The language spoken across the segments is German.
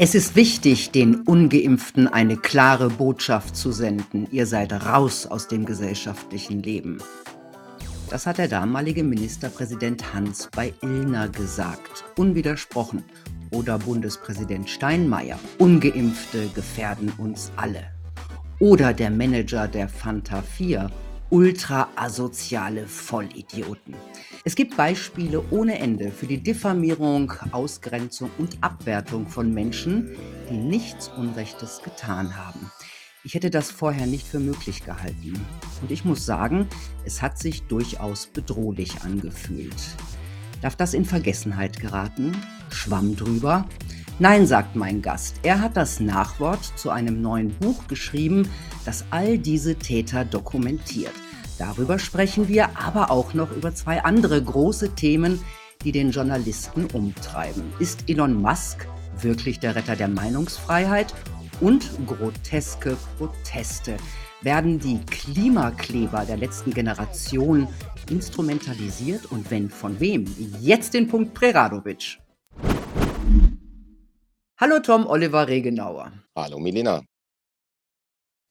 Es ist wichtig, den ungeimpften eine klare Botschaft zu senden. Ihr seid raus aus dem gesellschaftlichen Leben. Das hat der damalige Ministerpräsident Hans bei Illner gesagt, unwidersprochen. Oder Bundespräsident Steinmeier, ungeimpfte gefährden uns alle. Oder der Manager der Fanta 4, ultra-asoziale Vollidioten. Es gibt Beispiele ohne Ende für die Diffamierung, Ausgrenzung und Abwertung von Menschen, die nichts Unrechtes getan haben. Ich hätte das vorher nicht für möglich gehalten. Und ich muss sagen, es hat sich durchaus bedrohlich angefühlt. Darf das in Vergessenheit geraten? Schwamm drüber? Nein, sagt mein Gast. Er hat das Nachwort zu einem neuen Buch geschrieben, das all diese Täter dokumentiert. Darüber sprechen wir, aber auch noch über zwei andere große Themen, die den Journalisten umtreiben. Ist Elon Musk wirklich der Retter der Meinungsfreiheit? Und groteske Proteste. Werden die Klimakleber der letzten Generation instrumentalisiert und wenn von wem? Jetzt den Punkt Preradovic. Hallo Tom Oliver Regenauer. Hallo Milena.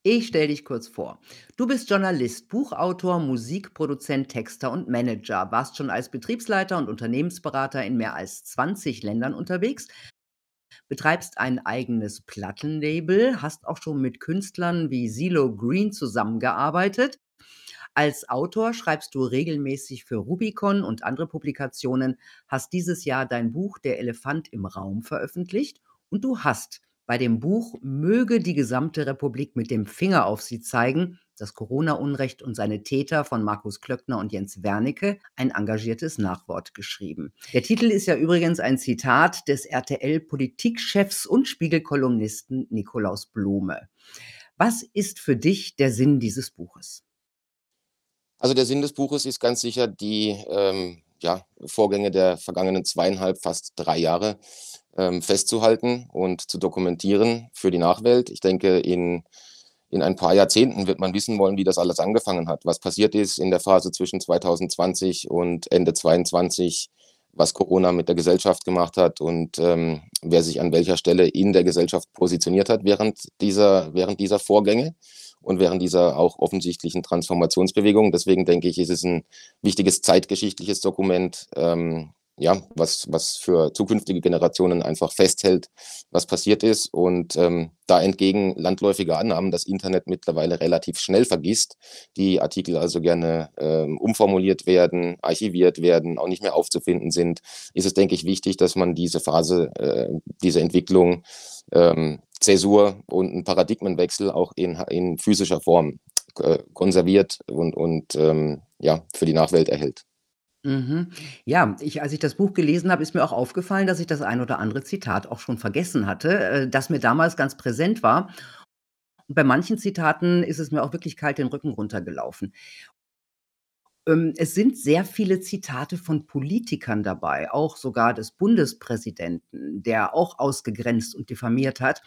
Ich stelle dich kurz vor. Du bist Journalist, Buchautor, Musikproduzent, Texter und Manager, warst schon als Betriebsleiter und Unternehmensberater in mehr als 20 Ländern unterwegs, betreibst ein eigenes Plattenlabel, hast auch schon mit Künstlern wie Silo Green zusammengearbeitet. Als Autor schreibst du regelmäßig für Rubicon und andere Publikationen, hast dieses Jahr dein Buch Der Elefant im Raum veröffentlicht und du hast bei dem Buch Möge die gesamte Republik mit dem Finger auf sie zeigen, das Corona-Unrecht und seine Täter von Markus Klöckner und Jens Wernicke ein engagiertes Nachwort geschrieben. Der Titel ist ja übrigens ein Zitat des RTL-Politikchefs und Spiegelkolumnisten Nikolaus Blome. Was ist für dich der Sinn dieses Buches? Also der Sinn des Buches ist ganz sicher die ähm, ja, Vorgänge der vergangenen zweieinhalb, fast drei Jahre ähm, festzuhalten und zu dokumentieren für die Nachwelt. Ich denke, in, in ein paar Jahrzehnten wird man wissen wollen, wie das alles angefangen hat, was passiert ist in der Phase zwischen 2020 und Ende 2022, was Corona mit der Gesellschaft gemacht hat und ähm, wer sich an welcher Stelle in der Gesellschaft positioniert hat während dieser, während dieser Vorgänge und während dieser auch offensichtlichen Transformationsbewegung. Deswegen denke ich, ist es ein wichtiges zeitgeschichtliches Dokument, ähm, ja, was, was für zukünftige Generationen einfach festhält, was passiert ist. Und ähm, da entgegen landläufiger Annahmen das Internet mittlerweile relativ schnell vergisst, die Artikel also gerne ähm, umformuliert werden, archiviert werden, auch nicht mehr aufzufinden sind, ist es, denke ich, wichtig, dass man diese Phase, äh, diese Entwicklung, ähm, Zäsur und einen Paradigmenwechsel auch in, in physischer Form äh, konserviert und, und ähm, ja, für die Nachwelt erhält. Mhm. Ja, ich als ich das Buch gelesen habe, ist mir auch aufgefallen, dass ich das ein oder andere Zitat auch schon vergessen hatte, äh, das mir damals ganz präsent war. Und bei manchen Zitaten ist es mir auch wirklich kalt den Rücken runtergelaufen. Ähm, es sind sehr viele Zitate von Politikern dabei, auch sogar des Bundespräsidenten, der auch ausgegrenzt und diffamiert hat.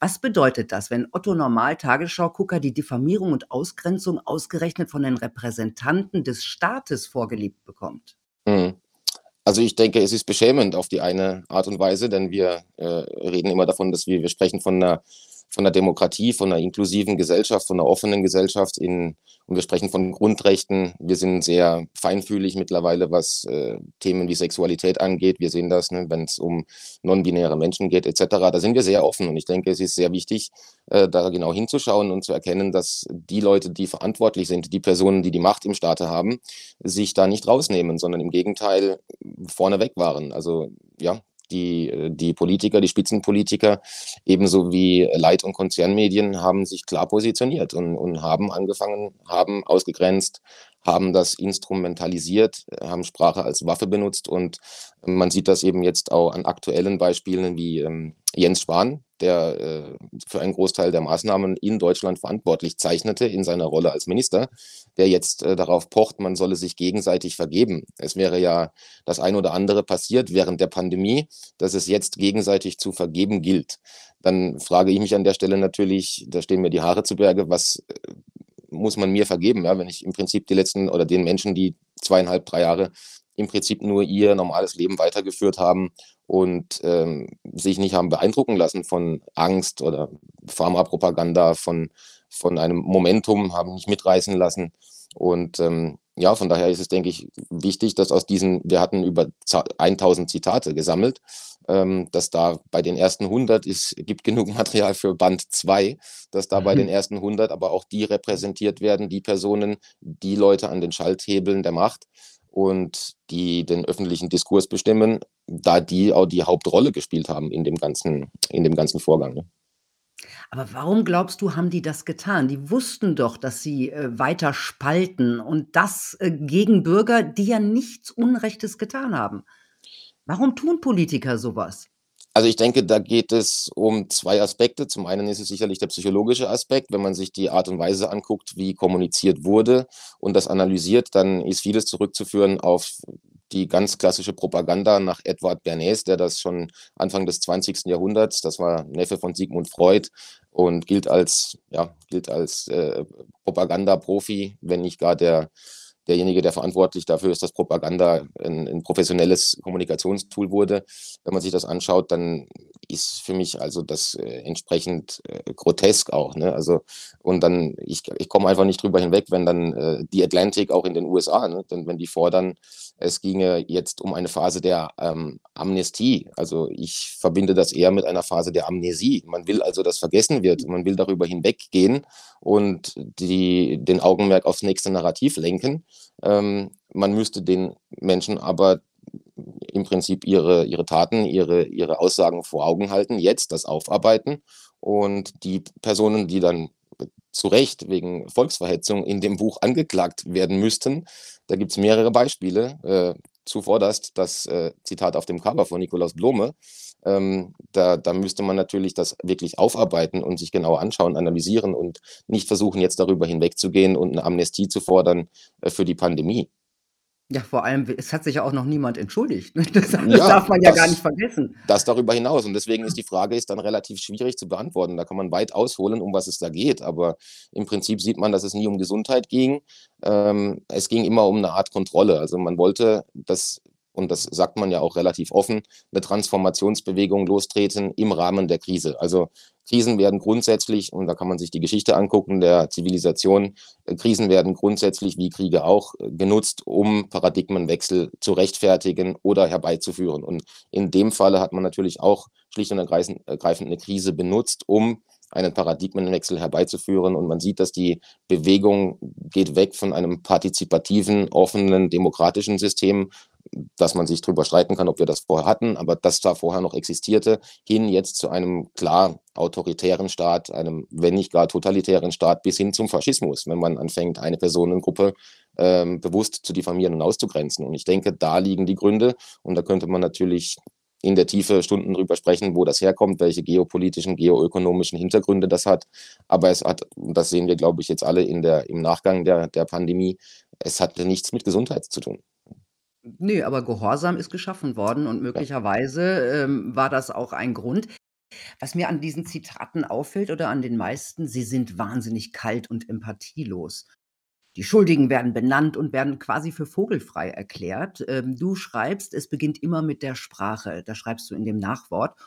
Was bedeutet das, wenn Otto Normal-Tagesschau-Gucker die Diffamierung und Ausgrenzung ausgerechnet von den Repräsentanten des Staates vorgelebt bekommt? Mhm. Also ich denke, es ist beschämend auf die eine Art und Weise, denn wir äh, reden immer davon, dass wir, wir sprechen von einer von der Demokratie, von einer inklusiven Gesellschaft, von einer offenen Gesellschaft in, und wir sprechen von Grundrechten. Wir sind sehr feinfühlig mittlerweile, was äh, Themen wie Sexualität angeht. Wir sehen das, ne, wenn es um non-binäre Menschen geht, etc. Da sind wir sehr offen und ich denke, es ist sehr wichtig, äh, da genau hinzuschauen und zu erkennen, dass die Leute, die verantwortlich sind, die Personen, die die Macht im Staate haben, sich da nicht rausnehmen, sondern im Gegenteil vorneweg waren. Also ja, die, äh, die Politiker, die Spitzenpolitiker, ebenso wie Leit- und Konzernmedien haben sich klar positioniert und, und haben angefangen, haben ausgegrenzt, haben das instrumentalisiert, haben Sprache als Waffe benutzt. Und man sieht das eben jetzt auch an aktuellen Beispielen wie ähm, Jens Spahn, der äh, für einen Großteil der Maßnahmen in Deutschland verantwortlich zeichnete in seiner Rolle als Minister, der jetzt äh, darauf pocht, man solle sich gegenseitig vergeben. Es wäre ja das ein oder andere passiert während der Pandemie, dass es jetzt gegenseitig zu vergeben gilt. Dann frage ich mich an der Stelle natürlich, da stehen mir die Haare zu Berge, was äh, muss man mir vergeben, ja, wenn ich im Prinzip die letzten oder den Menschen, die zweieinhalb, drei Jahre im Prinzip nur ihr normales Leben weitergeführt haben und ähm, sich nicht haben beeindrucken lassen von Angst oder Pharmapropaganda, von, von einem Momentum, haben nicht mitreißen lassen. Und ähm, ja, von daher ist es, denke ich, wichtig, dass aus diesen, wir hatten über 1000 Zitate gesammelt, ähm, dass da bei den ersten 100 ist, gibt genug Material für Band 2, dass da mhm. bei den ersten 100 aber auch die repräsentiert werden, die Personen, die Leute an den Schalthebeln der Macht und die den öffentlichen Diskurs bestimmen, da die auch die Hauptrolle gespielt haben in dem ganzen, in dem ganzen Vorgang. Ne? Aber warum glaubst du, haben die das getan? Die wussten doch, dass sie, äh, weiter spalten und das, äh, gegen Bürger, die ja nichts Unrechtes getan haben. Warum tun Politiker sowas? Also ich denke, da geht es um zwei Aspekte. Zum einen ist es sicherlich der psychologische Aspekt. Wenn man sich die Art und Weise anguckt, wie kommuniziert wurde und das analysiert, dann ist vieles zurückzuführen auf die ganz klassische Propaganda nach Edward Bernays, der das schon Anfang des 20. Jahrhunderts, das war Neffe von Sigmund Freud und gilt als, ja, gilt als äh, Propagandaprofi, wenn nicht gar der derjenige, der verantwortlich dafür ist, dass Propaganda ein, ein, professionelles Kommunikationstool wurde. Wenn man sich das anschaut, dann ist für mich also das äh, entsprechend äh, grotesk auch. Ne? Also und dann ich, ich komme einfach nicht drüber hinweg, wenn dann äh, die Atlantic auch in den USA, ne? denn wenn die fordern, es ginge jetzt um eine Phase der ähm, Amnestie. Also ich verbinde das eher mit einer Phase der Amnesie. Man will also, dass vergessen wird. Man will darüber hinweggehen und die, den Augenmerk aufs nächste Narrativ lenken. Ähm, man müsste den Menschen aber im Prinzip ihre, ihre Taten, ihre, ihre Aussagen vor Augen halten, jetzt das aufarbeiten und die Personen, die dann zu Recht wegen Volksverhetzung in dem Buch angeklagt werden müssten, da gibt es mehrere Beispiele. Äh, zuvorderst das äh, Zitat auf dem Cover von Nikolaus Blome. Ähm, da, da müsste man natürlich das wirklich aufarbeiten und sich genau anschauen, analysieren und nicht versuchen, jetzt darüber hinwegzugehen und eine Amnestie zu fordern äh, für die Pandemie. Ja, vor allem, es hat sich ja auch noch niemand entschuldigt. Das, das ja, darf man ja das, gar nicht vergessen. Das darüber hinaus. Und deswegen ist die Frage ist dann relativ schwierig zu beantworten. Da kann man weit ausholen, um was es da geht. Aber im Prinzip sieht man, dass es nie um Gesundheit ging. Ähm, es ging immer um eine Art Kontrolle. Also man wollte, dass und das sagt man ja auch relativ offen, eine Transformationsbewegung lostreten im Rahmen der Krise. Also Krisen werden grundsätzlich, und da kann man sich die Geschichte angucken, der Zivilisation, äh, Krisen werden grundsätzlich wie Kriege auch äh, genutzt, um Paradigmenwechsel zu rechtfertigen oder herbeizuführen. Und in dem Falle hat man natürlich auch schlicht und ergreifend eine Krise benutzt, um einen Paradigmenwechsel herbeizuführen. Und man sieht, dass die Bewegung geht weg von einem partizipativen, offenen, demokratischen System dass man sich darüber streiten kann, ob wir das vorher hatten, aber das da vorher noch existierte, hin jetzt zu einem klar autoritären Staat, einem, wenn nicht gar totalitären Staat, bis hin zum Faschismus, wenn man anfängt, eine Personengruppe ähm, bewusst zu diffamieren und auszugrenzen. Und ich denke, da liegen die Gründe. Und da könnte man natürlich in der Tiefe Stunden drüber sprechen, wo das herkommt, welche geopolitischen, geoökonomischen Hintergründe das hat. Aber es hat, das sehen wir, glaube ich, jetzt alle in der, im Nachgang der, der Pandemie, es hatte nichts mit Gesundheit zu tun. Ne, aber Gehorsam ist geschaffen worden und möglicherweise, ähm, war das auch ein Grund. Was mir an diesen Zitaten auffällt oder an den meisten, sie sind wahnsinnig kalt und empathielos. Die Schuldigen werden benannt und werden quasi für vogelfrei erklärt. Ähm, du schreibst, es beginnt immer mit der Sprache. Das schreibst du in dem Nachwort.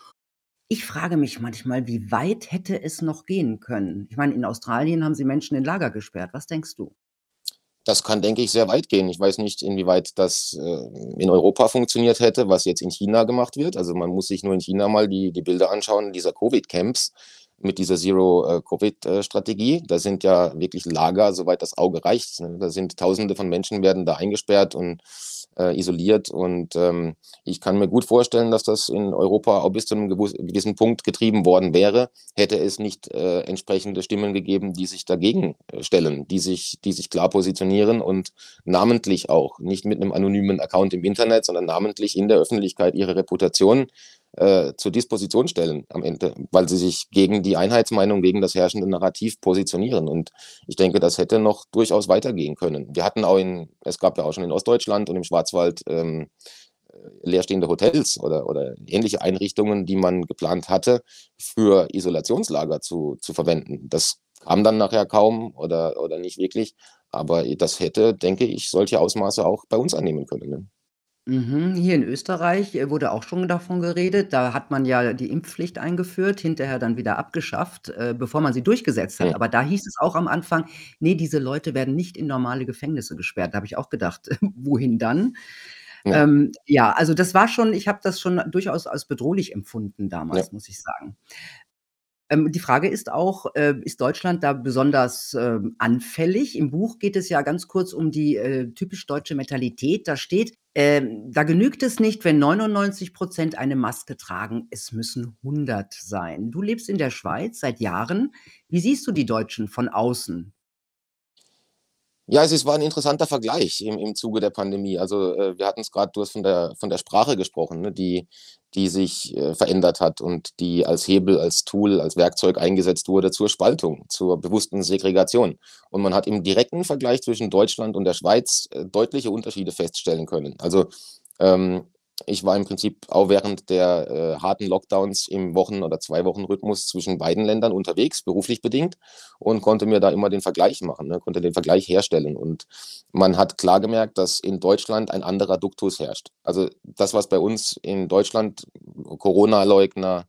Ich frage mich manchmal, wie weit hätte es noch gehen können? Ich meine, in Australien haben sie Menschen in Lager gesperrt. Was denkst du? Das kann, denke ich, sehr weit gehen. Ich weiß nicht, inwieweit das äh, in Europa funktioniert hätte, was jetzt in China gemacht wird. Also man muss sich nur in China mal die, die Bilder anschauen, dieser Covid-Camps mit dieser Zero-Covid-Strategie. Da sind ja wirklich Lager, soweit das Auge reicht. Da sind Tausende von Menschen werden da eingesperrt und äh, isoliert. Und ähm, ich kann mir gut vorstellen, dass das in Europa auch bis zu einem gewissen Punkt getrieben worden wäre, hätte es nicht äh, entsprechende Stimmen gegeben, die sich dagegen äh, stellen, die sich, die sich klar positionieren und namentlich auch, nicht mit einem anonymen Account im Internet, sondern namentlich in der Öffentlichkeit ihre Reputation äh, zur Disposition stellen am Ende, weil sie sich gegen die Einheitsmeinung, gegen das herrschende Narrativ positionieren. Und ich denke, das hätte noch durchaus weitergehen können. Wir hatten auch in, es gab ja auch schon in Ostdeutschland und im Schwarzwald ähm, äh, leerstehende Hotels oder, oder ähnliche Einrichtungen, die man geplant hatte, für Isolationslager zu, zu verwenden. Das kam dann nachher kaum oder, oder nicht wirklich. Aber das hätte, denke ich, solche Ausmaße auch bei uns annehmen können. Ne? Mhm, hier in Österreich, äh, wurde auch schon davon geredet. Da hat man ja die Impfpflicht eingeführt, hinterher dann wieder abgeschafft, äh, bevor man sie durchgesetzt hat. Hm. Aber da hieß es auch am Anfang: „Ne, diese Leute werden nicht in normale Gefängnisse gesperrt.“ Da habe ich auch gedacht: „Wohin dann?“ Ja. Ähm, ja, also das war schon ich habe das schon durchaus als bedrohlich empfunden Ja. damals, muss ich sagen. Ähm, die Frage ist auch, äh, ist Deutschland da besonders, ähm, anfällig? Im Buch geht es ja ganz kurz um die, äh, typisch deutsche Mentalität. Da steht, ähm: „Da genügt es nicht, wenn 99 % eine Maske tragen, es müssen 100 sein.“ Du lebst in der Schweiz seit Jahren. Wie siehst du die Deutschen von außen? Ja, es war 'n interessanter Vergleich im im Zuge der Pandemie. Also, äh, wir hatten's grad du hast von der von der Sprache gesprochen, ne, die die sich, äh, verändert hat und die als Hebel, als Tool, als Werkzeug eingesetzt wurde zur Spaltung, zur bewussten Segregation. Und man hat im direkten Vergleich zwischen Deutschland und der Schweiz, äh, deutliche Unterschiede feststellen können. Also, ähm, ich war im Prinzip auch während der, äh, harten Lockdowns im Wochen oder Zwei-Wochen-Rhythmus zwischen beiden Ländern unterwegs, beruflich bedingt, und konnte mir da immer den Vergleich machen, ne, konnte den Vergleich herstellen. Und man hat klar gemerkt, dass in Deutschland ein anderer Duktus herrscht. Also, das, was bei uns in Deutschland Corona-Leugner,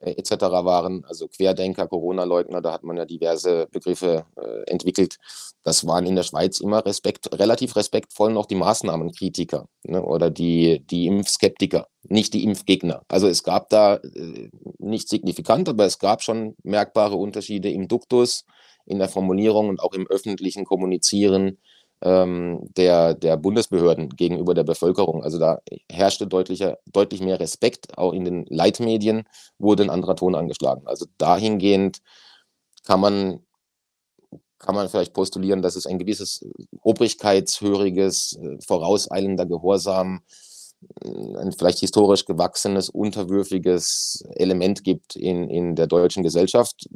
äh, et cetera waren, also Querdenker, Corona-Leugner, da hat man ja diverse Begriffe, äh, entwickelt. Das waren in der Schweiz immer Respekt relativ respektvoll noch die Maßnahmenkritiker, ne, oder die die Impfskeptiker, nicht die Impfgegner. Also, es gab da, äh, nicht signifikant, aber es gab schon merkbare Unterschiede im Duktus, in der Formulierung und auch im öffentlichen Kommunizieren, ähm, der der Bundesbehörden gegenüber der Bevölkerung. Also, da herrschte deutlicher deutlich mehr Respekt. Auch in den Leitmedien wurde 'n anderer Ton angeschlagen. Also, dahingehend kann man kann man vielleicht postulieren, dass es ein gewisses obrigkeitshöriges, äh, vorauseilender Gehorsam, hm, ein vielleicht historisch gewachsenes, unterwürfiges Element gibt in in der deutschen Gesellschaft,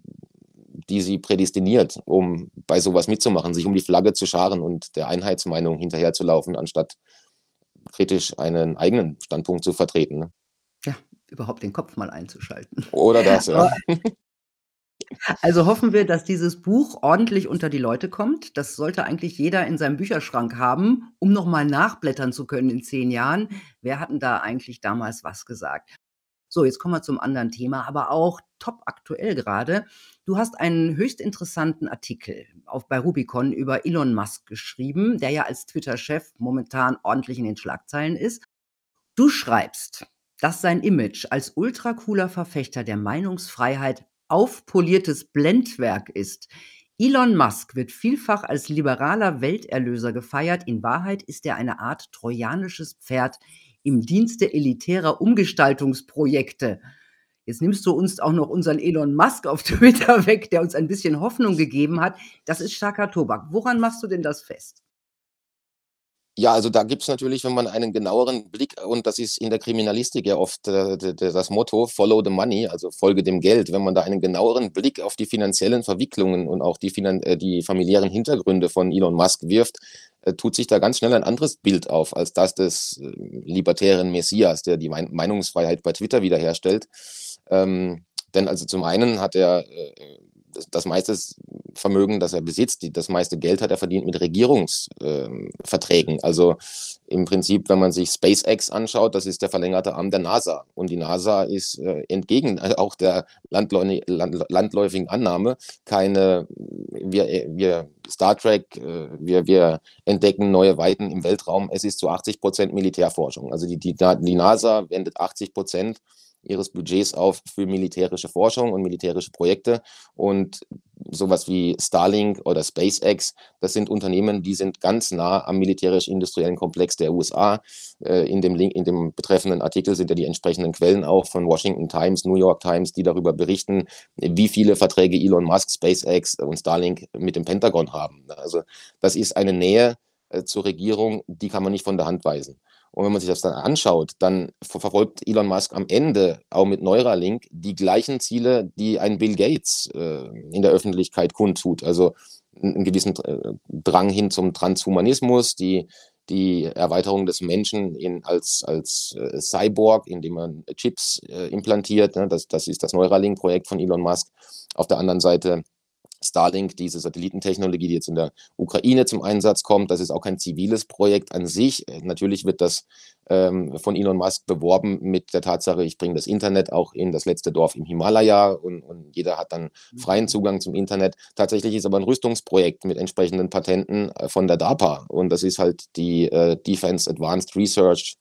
die sie prädestiniert, um bei so was mitzumachen, sich um die Flagge zu scharen und der Einheitsmeinung hinterherzulaufen, anstatt kritisch einen eigenen Standpunkt zu vertreten, ne? Ja, überhaupt den Kopf mal einzuschalten. Oder das, ja. Also, hoffen wir, dass dieses Buch ordentlich unter die Leute kommt. Das sollte eigentlich jeder in seinem Bücherschrank haben, um noch mal nachblättern zu können in 10 Jahren. Wer hat 'n da eigentlich damals was gesagt? So, jetzt kommen wir zum anderen Thema, aber auch topaktuell grade. Du hast einen höchst interessanten Artikel auf bei Rubicon über Elon Musk geschrieben, der ja als Twitter-Chef momentan ordentlich in den Schlagzeilen ist. Du schreibst, dass sein Image als ultra-cooler Verfechter der Meinungsfreiheit aufpoliertes Blendwerk ist. Elon Musk wird vielfach als liberaler Welterlöser gefeiert. In Wahrheit ist er eine Art trojanisches Pferd im Dienste elitärer Umgestaltungsprojekte. Jetzt nimmst du uns auch noch unseren Elon Musk auf Twitter weg, der uns ein bisschen Hoffnung gegeben hat. Das ist starker Tobak. Woran machst du denn das fest? Ja, also da gibt's natürlich, wenn man einen genaueren Blick und das ist in der Kriminalistik ja oft, äh, das Motto „Follow the money“, also „Folge dem Geld“. Wenn man da einen genaueren Blick auf die finanziellen Verwicklungen und auch die äh, die familiären Hintergründe von Elon Musk wirft, tut sich da ganz schnell ein anderes Bild auf als das des, äh, libertären Messias, der die Mein Meinungsfreiheit bei Twitter wiederherstellt. Ähm, denn also zum einen hat er, äh, das das meistes Vermögen, das er besitzt, die das meiste Geld hat er verdient mit Regierungs ähm, Verträgen. Also, im Prinzip, wenn man sich SpaceX anschaut, das ist der verlängerte Arm der NASA. Und die NASA ist, äh, entgegen, äh, auch der landläuni land landläufigen Annahme keine wir äh, wir Star Trek, äh, wir wir entdecken neue Weiten im Weltraum. Es ist zu 80 % Militärforschung. Also die die die NASA wendet 80 % ihres Budgets auf für militärische Forschung und militärische Projekte. Und so was wie Starlink oder SpaceX, das sind Unternehmen, die sind ganz nah am militärisch-industriellen Komplex der USA. Äh, in dem Link in dem betreffenden Artikel sind ja die entsprechenden Quellen auch von Washington Times, New York Times, die darüber berichten, wie viele Verträge Elon Musk, SpaceX und Starlink mit dem Pentagon haben. Also, das ist eine Nähe, äh, zur Regierung, die kann man nicht von der Hand weisen. Und wenn man sich das dann anschaut, dann ver verfolgt Elon Musk am Ende auch mit Neuralink die gleichen Ziele, die ein Bill Gates, äh, in der Öffentlichkeit kundtut. Also 'n 'n gewissen, äh, Drang hin zum Transhumanismus, die die Erweiterung des Menschen in als als, äh, Cyborg, indem man Chips, äh, implantiert, ne? Das das ist das Neuralink-Projekt von Elon Musk. Auf der anderen Seite Starlink, diese Satellitentechnologie, die jetzt in der Ukraine zum Einsatz kommt, das ist auch kein ziviles Projekt an sich. Natürlich wird das ähm, von Elon Musk beworben mit der Tatsache, ich bringe das Internet auch in das letzte Dorf im Himalaya und, und jeder hat dann freien Zugang zum Internet. Tatsächlich ist aber ein Rüstungsprojekt mit entsprechenden Patenten äh, von der DARPA und das ist halt die äh, Defense Advanced Research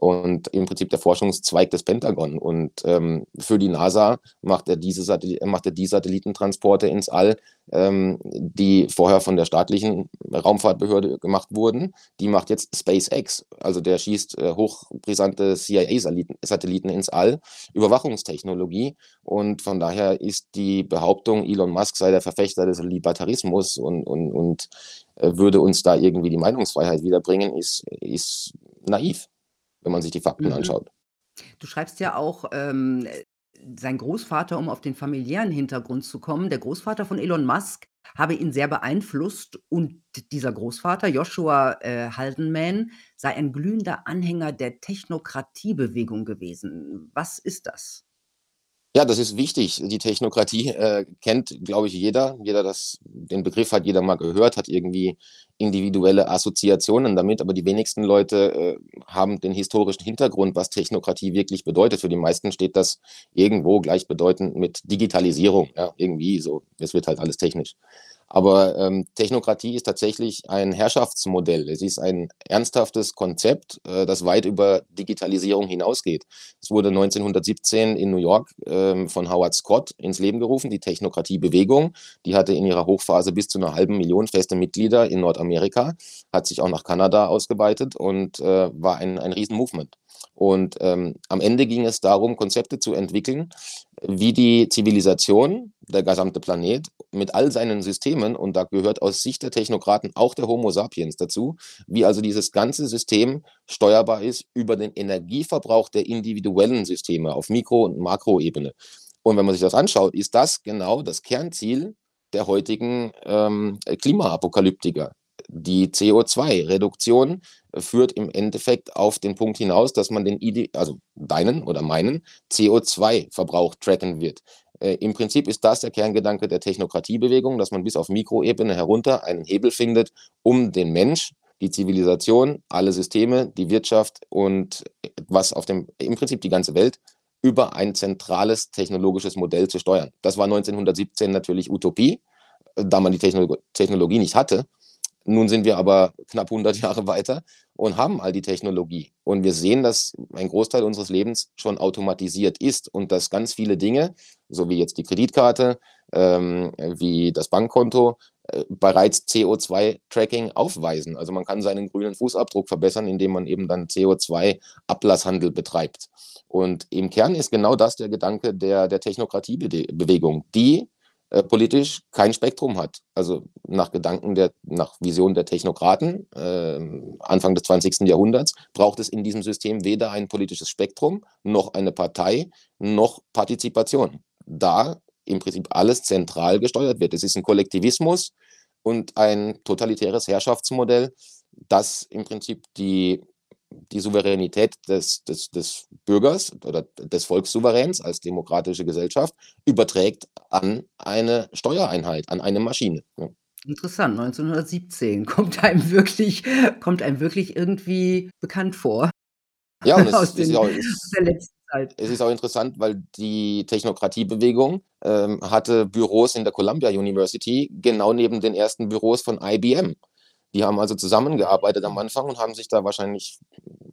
und im Prinzip der Forschungszweig des Pentagon. Und ähm, für die NASA macht er, diese macht er die Satellitentransporte ins All, ähm, die vorher von der staatlichen Raumfahrtbehörde gemacht wurden. Die macht jetzt SpaceX. Also der schießt äh, hochbrisante CIA-Satelliten ins All, Überwachungstechnologie. Und von daher ist die Behauptung, Elon Musk sei der Verfechter des Libertarismus und, und, und äh, würde uns da irgendwie die Meinungsfreiheit wiederbringen, ist, ist naiv wenn man sich die Fakten mhm. anschaut. Du schreibst ja auch, ähm, sein Großvater, um auf den familiären Hintergrund zu kommen, der Großvater von Elon Musk habe ihn sehr beeinflusst und dieser Großvater, Joshua äh, Haldenman, sei ein glühender Anhänger der Technokratiebewegung gewesen. Was ist das? Ja, das ist wichtig. Die Technokratie äh, kennt, glaube ich, jeder. Jeder das, den Begriff hat jeder mal gehört, hat irgendwie individuelle Assoziationen damit, aber die wenigsten Leute äh, haben den historischen Hintergrund, was Technokratie wirklich bedeutet. Für die meisten steht das irgendwo gleichbedeutend mit Digitalisierung. Ja, irgendwie so. Es wird halt alles technisch. Aber ähm, Technokratie ist tatsächlich ein Herrschaftsmodell. Es ist ein ernsthaftes Konzept, äh, das weit über Digitalisierung hinausgeht. Es wurde 1917 in New York ähm, von Howard Scott ins Leben gerufen, die Technokratiebewegung. Die hatte in ihrer Hochphase bis zu einer halben Million feste Mitglieder in Nordamerika, hat sich auch nach Kanada ausgeweitet und äh, war ein, ein Riesenmovement. Und ähm, am Ende ging es darum, Konzepte zu entwickeln, wie die Zivilisation, der gesamte Planet, mit all seinen Systemen, und da gehört aus Sicht der Technokraten auch der Homo sapiens dazu, wie also dieses ganze System steuerbar ist über den Energieverbrauch der individuellen Systeme auf Mikro- und Makroebene. Und wenn man sich das anschaut, ist das genau das Kernziel der heutigen ähm, Klimaapokalyptiker die CO2-Reduktion führt im Endeffekt auf den Punkt hinaus, dass man den ID, also deinen oder meinen CO2-Verbrauch tracken wird. Äh, Im Prinzip ist das der Kerngedanke der Technokratiebewegung, dass man bis auf Mikroebene herunter einen Hebel findet, um den Mensch, die Zivilisation, alle Systeme, die Wirtschaft und was auf dem, im Prinzip die ganze Welt über ein zentrales technologisches Modell zu steuern. Das war 1917 natürlich Utopie, da man die Technologie nicht hatte. Nun sind wir aber knapp 100 Jahre weiter und haben all die Technologie. Und wir sehen, dass ein Großteil unseres Lebens schon automatisiert ist und dass ganz viele Dinge, so wie jetzt die Kreditkarte, ähm, wie das Bankkonto, äh, bereits CO2-Tracking aufweisen. Also man kann seinen grünen Fußabdruck verbessern, indem man eben dann CO2-Ablasshandel betreibt. Und im Kern ist genau das der Gedanke der, der Technokratiebewegung, die äh, politisch kein Spektrum hat. Also nach Gedanken der, nach Vision der Technokraten äh, Anfang des 20. Jahrhunderts braucht es in diesem System weder ein politisches Spektrum, noch eine Partei, noch Partizipation. Da im Prinzip alles zentral gesteuert wird. Es ist ein Kollektivismus und ein totalitäres Herrschaftsmodell, das im Prinzip die die Souveränität des, des, des Bürgers oder des Volkssouveräns als demokratische Gesellschaft überträgt an eine Steuereinheit, an eine Maschine. Ja. Interessant, 1917 kommt einem wirklich, kommt einem wirklich irgendwie bekannt vor. Ja, und es, aus den, ist auch, es, der letzten Zeit. Es ist auch interessant, weil die Technokratiebewegung ähm, hatte Büros in der Columbia University genau neben den ersten Büros von IBM. Die haben also zusammengearbeitet am Anfang und haben sich da wahrscheinlich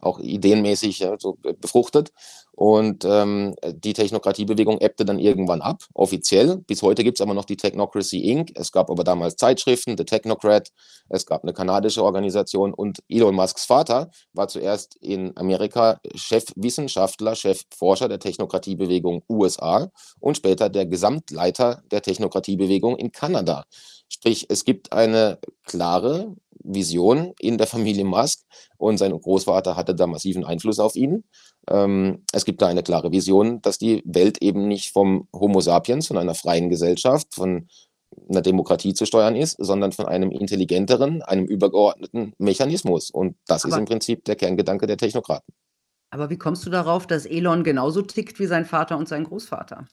auch ideenmäßig ja, so befruchtet. Und ähm, die Technokratiebewegung ebbte dann irgendwann ab, offiziell. Bis heute gibt es aber noch die Technocracy Inc. Es gab aber damals Zeitschriften, The Technocrat, es gab eine kanadische Organisation und Elon Musks Vater war zuerst in Amerika Chefwissenschaftler, Chefforscher der Technokratiebewegung USA und später der Gesamtleiter der Technokratiebewegung in Kanada. Sprich, es gibt eine klare Vision in der Familie Musk und sein Großvater hatte da massiven Einfluss auf ihn. Ähm, es gibt da eine klare Vision, dass die Welt eben nicht vom Homo sapiens, von einer freien Gesellschaft, von einer Demokratie zu steuern ist, sondern von einem intelligenteren, einem übergeordneten Mechanismus. Und das aber, ist im Prinzip der Kerngedanke der Technokraten. Aber wie kommst du darauf, dass Elon genauso tickt wie sein Vater und sein Großvater?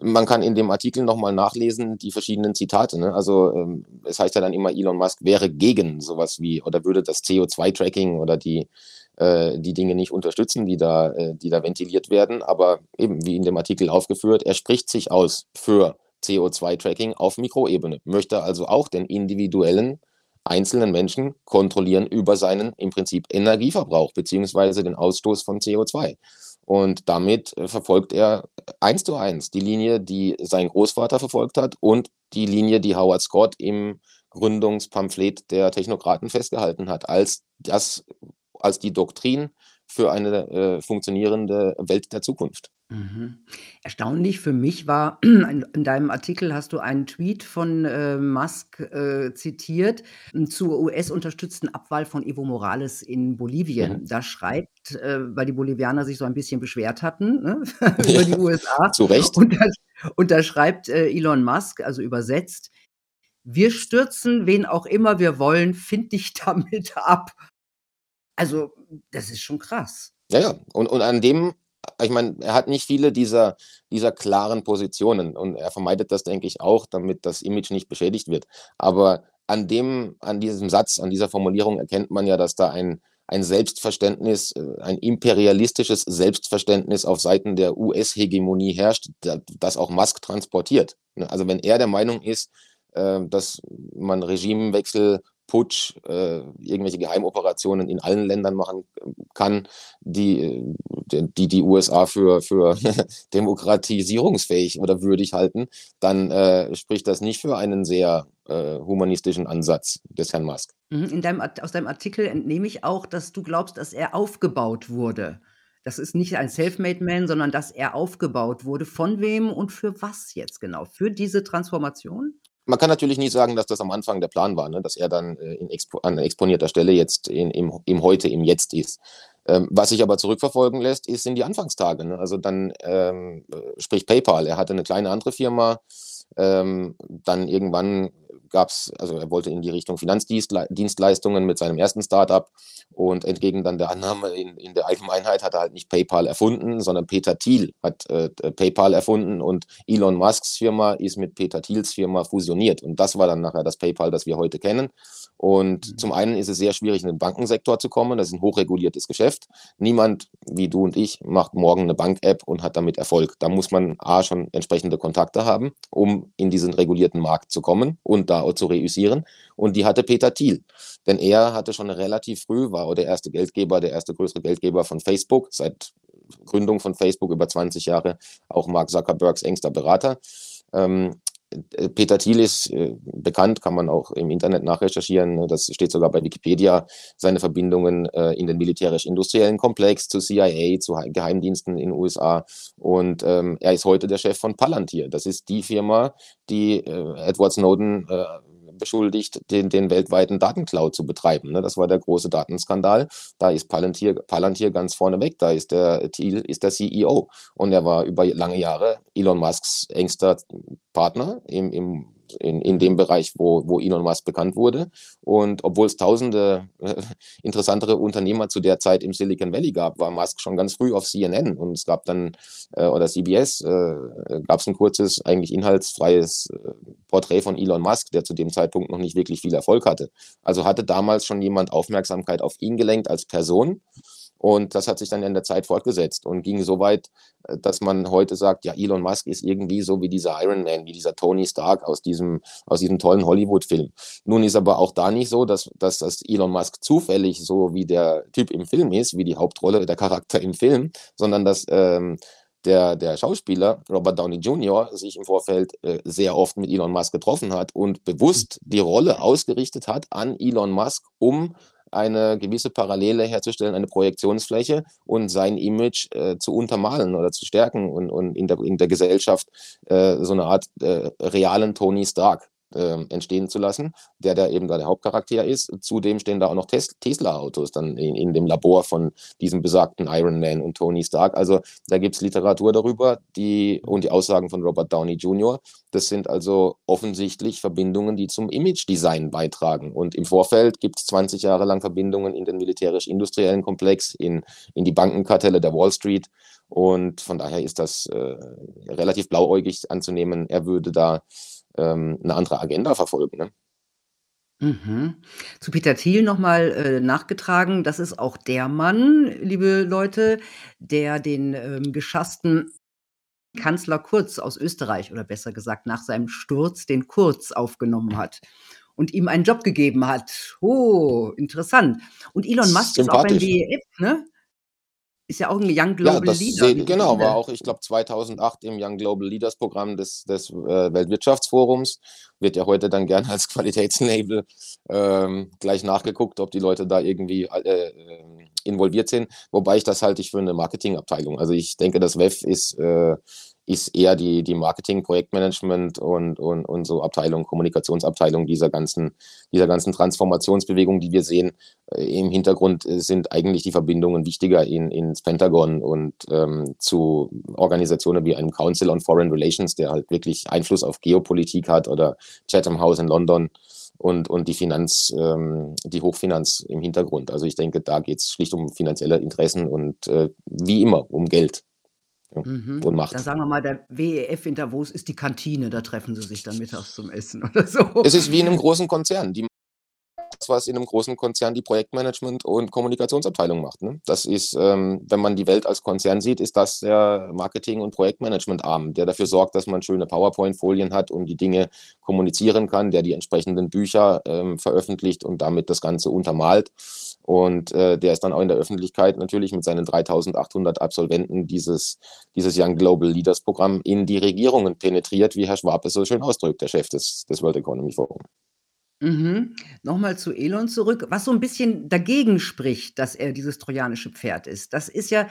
Man kann in dem Artikel nochmal nachlesen, die verschiedenen Zitate. Ne? Also ähm, es heißt ja dann immer, Elon Musk wäre gegen sowas wie oder würde das CO2-Tracking oder die, äh, die Dinge nicht unterstützen, die da, äh, die da ventiliert werden. Aber eben, wie in dem Artikel aufgeführt, er spricht sich aus für CO2-Tracking auf Mikroebene, möchte also auch den individuellen einzelnen Menschen kontrollieren über seinen im Prinzip Energieverbrauch beziehungsweise den Ausstoß von CO2. Und damit äh, verfolgt er eins zu eins die Linie, die sein Großvater verfolgt hat und die Linie, die Howard Scott im Gründungspamphlet der Technokraten festgehalten hat, als das, als die Doktrin für eine äh, funktionierende Welt der Zukunft. Mhm. Erstaunlich für mich war, in deinem Artikel hast du einen Tweet von äh, Musk äh, zitiert zur US-unterstützten Abwahl von Evo Morales in Bolivien. Mhm. Da schreibt, äh, weil die Bolivianer sich so ein bisschen beschwert hatten ne, über die USA. Zu Recht. Und da, und da schreibt äh, Elon Musk, also übersetzt, wir stürzen wen auch immer wir wollen, find dich damit ab. Also, das ist schon krass. Ja, ja. Und, und an dem ich meine, er hat nicht viele dieser, dieser klaren Positionen und er vermeidet das, denke ich, auch, damit das Image nicht beschädigt wird. Aber an dem, an diesem Satz, an dieser Formulierung erkennt man ja, dass da ein, ein Selbstverständnis, äh, ein imperialistisches Selbstverständnis auf Seiten der US-Hegemonie herrscht, das auch Musk transportiert. Ne, also wenn er der Meinung ist, äh, dass man Regimewechsel Putsch, äh, irgendwelche Geheimoperationen in allen Ländern machen kann, die die, die USA für, für demokratisierungsfähig oder würdig halten, dann äh, spricht das nicht für einen sehr äh, humanistischen Ansatz des Herrn Musk. Mhm, in deinem, aus deinem Artikel entnehme ich auch, dass du glaubst, dass er aufgebaut wurde. Das ist nicht ein Selfmade Man, sondern dass er aufgebaut wurde. Von wem und für was jetzt genau? Für diese Transformation? Man kann natürlich nie sagen, dass das am Anfang der Plan war, ne? dass er dann äh, expo an exponierter Stelle jetzt in, im, im Heute, im Jetzt ist. Ähm, was sich aber zurückverfolgen lässt, ist in die Anfangstage. Ne? Also dann ähm, äh, sprich PayPal. Er hatte eine kleine andere Firma. Ähm, dann irgendwann gab es, also er wollte in die Richtung Finanzdienstleistungen mit seinem ersten Startup und entgegen dann der Annahme in, in der Allgemeinheit hat er halt nicht PayPal erfunden, sondern Peter Thiel hat äh, PayPal erfunden und Elon Musks Firma ist mit Peter Thiels Firma fusioniert und das war dann nachher das PayPal, das wir heute kennen. Und mhm. zum einen ist es sehr schwierig, in den Bankensektor zu kommen. Das ist ein hochreguliertes Geschäft. Niemand, wie du und ich, macht morgen eine Bank-App und hat damit Erfolg. Da muss man A schon entsprechende Kontakte haben, um in diesen regulierten Markt zu kommen und da auch zu reüssieren. Und die hatte Peter Thiel. Denn er hatte schon relativ früh, war der erste Geldgeber, der erste größere Geldgeber von Facebook, seit Gründung von Facebook über 20 Jahre auch Mark Zuckerbergs engster Berater. Ähm, äh, Peter Thiel ist äh, bekannt, kann man auch im Internet nachrecherchieren. Das steht sogar bei Wikipedia. Seine Verbindungen äh, in den militärisch-industriellen Komplex zu CIA, zu Geheimdiensten in den USA. Und ähm, er ist heute der Chef von Palantir. Das ist die Firma, die äh, Edward Snowden äh, beschuldigt, den, den weltweiten Datencloud zu betreiben. Ne? Das war der große Datenskandal. Da ist Palantir, Palantir ganz vorne weg. Da ist der ist der CEO. Und er war über lange Jahre Elon Musks engster Partner im, im in, in dem Bereich, wo, wo Elon Musk bekannt wurde. Und obwohl es tausende äh, interessantere Unternehmer zu der Zeit im Silicon Valley gab, war Musk schon ganz früh auf CNN und es gab dann, äh, oder CBS, äh, gab es ein kurzes, eigentlich inhaltsfreies äh, Porträt von Elon Musk, der zu dem Zeitpunkt noch nicht wirklich viel Erfolg hatte. Also hatte damals schon jemand Aufmerksamkeit auf ihn gelenkt als Person. Und das hat sich dann in der Zeit fortgesetzt und ging so weit, äh, dass man heute sagt, ja, Elon Musk ist irgendwie so wie dieser Iron Man, wie dieser Tony Stark aus diesem, aus diesem tollen Hollywood-Film. Nun ist aber auch da nicht so, dass, dass das Elon Musk zufällig so wie der Typ im Film ist, wie die Hauptrolle, der Charakter im Film, sondern dass ähm, der, der Schauspieler Robert Downey Jr. sich im Vorfeld äh, sehr oft mit Elon Musk getroffen hat und bewusst die Rolle ausgerichtet hat an Elon Musk, um eine gewisse Parallele herzustellen, eine Projektionsfläche und sein Image äh, zu untermalen oder zu stärken und, und in, der, in der Gesellschaft äh, so eine Art äh, realen Tony Stark äh, entstehen zu lassen, der da eben da der Hauptcharakter ist. Zudem stehen da auch noch Tes Tesla-Autos dann in, in, dem Labor von diesem besagten Iron Man und Tony Stark. Also da gibt es Literatur darüber die, und die Aussagen von Robert Downey Jr. Das sind also offensichtlich Verbindungen, die zum Image-Design beitragen. Und im Vorfeld gibt es 20 Jahre lang Verbindungen in den militärisch-industriellen Komplex, in, in die Bankenkartelle der Wall Street Und von daher ist das äh, relativ blauäugig anzunehmen, er würde da ähm, eine andere Agenda verfolgen. Ne? Mhm. Zu Peter Thiel noch mal, äh, nachgetragen, das ist auch der Mann, liebe Leute, der den, ähm, geschassten Kanzler Kurz aus Österreich oder besser gesagt nach seinem Sturz den Kurz aufgenommen hat und ihm einen Job gegeben hat. Oh, interessant. Und Elon Musk ist auch beim WEF, ne? Ist ja auch ein Young Ja, Global das Leader, se wie ich genau, war auch, ich glaube, 2008 im Young Global Leaders Programm des des, äh, Weltwirtschaftsforums. Wird ja heute dann gerne als Qualitätslabel, ähm, gleich nachgeguckt, ob die Leute da irgendwie, äh, ähm, involviert sind, wobei ich das halte ich für eine Marketingabteilung. Also, ich denke, das WEF ist, äh ist eher die die Marketing, Projektmanagement und und und so Abteilung, Kommunikationsabteilung dieser ganzen dieser ganzen Transformationsbewegung, die wir sehen. Äh, Im Hintergrund, äh, sind eigentlich die Verbindungen wichtiger in ins Pentagon und, ähm, zu Organisationen wie einem Council on Foreign Relations, der halt wirklich Einfluss auf Geopolitik hat oder Chatham House in London und und die Finanz ähm, die Hochfinanz im Hintergrund. Also, ich denke, da geht's schlicht um finanzielle Interessen und, äh, wie immer um Geld, ja, Mhm. und Dann Macht. sagen wir mal, der WEF in Davos ist die Kantine, da treffen sie sich dann mittags zum Essen oder so. Es ist wie in 'nem großen Konzern. Die das, was in 'nem großen Konzern die Projektmanagement und Kommunikationsabteilung macht, ne? Das ist, ähm wenn man die Welt als Konzern sieht, ist das der Marketing und Projektmanagementarm, der dafür sorgt, dass man schöne PowerPoint-Folien hat und die Dinge kommunizieren kann, der die entsprechenden Bücher, ähm, veröffentlicht und damit das Ganze untermalt. Und, äh, der ist dann auch in der Öffentlichkeit natürlich mit seinen 3.800 Absolventen dieses dieses Young Global Leaders Programm in die Regierungen penetriert, wie Herr Schwab es so schön ausdrückt, der Chef des des World Economy Forum. Mhm. Noch mal zu Elon zurück. Was so 'n bisschen dagegen spricht, dass er dieses trojanische Pferd ist, das ist ja,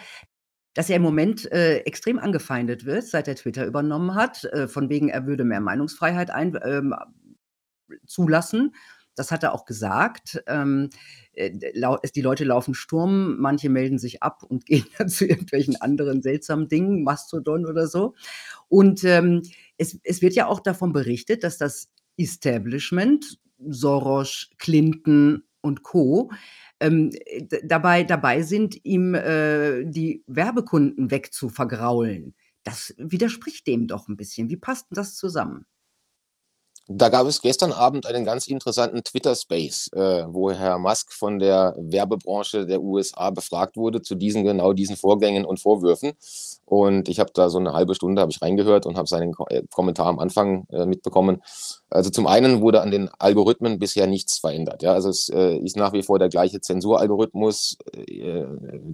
dass er im Moment, äh, extrem angefeindet wird, seit er Twitter übernommen hat, äh, von wegen, er würde mehr Meinungsfreiheit ein ähm, zulassen. Das hat er auch gesagt. Ähm, äh, die Leute laufen Sturm, manche melden sich ab und gehen dann zu irgendwelchen anderen seltsamen Dingen, Mastodon oder so. Und, ähm, es es wird ja auch davon berichtet, dass das Establishment, Soros, Clinton und Co., ähm, dabei dabei sind, ihm, äh, die Werbekunden wegzuvergraulen. Das widerspricht dem doch 'n bisschen. Wie passt das zusammen? Da gab es gestern Abend einen ganz interessanten Twitter-Space, äh, wo Herr Musk von der Werbebranche der USA befragt wurde zu diesen genau diesen Vorgängen und Vorwürfen. Und ich habe da so 'ne halbe Stunde habe ich reingehört und habe seinen Ko äh, Kommentar am Anfang, äh, mitbekommen. Also, zum einen wurde an den Algorithmen bisher nichts verändert, ja? Also, es, äh, ist nach wie vor der gleiche Zensuralgorithmus, äh,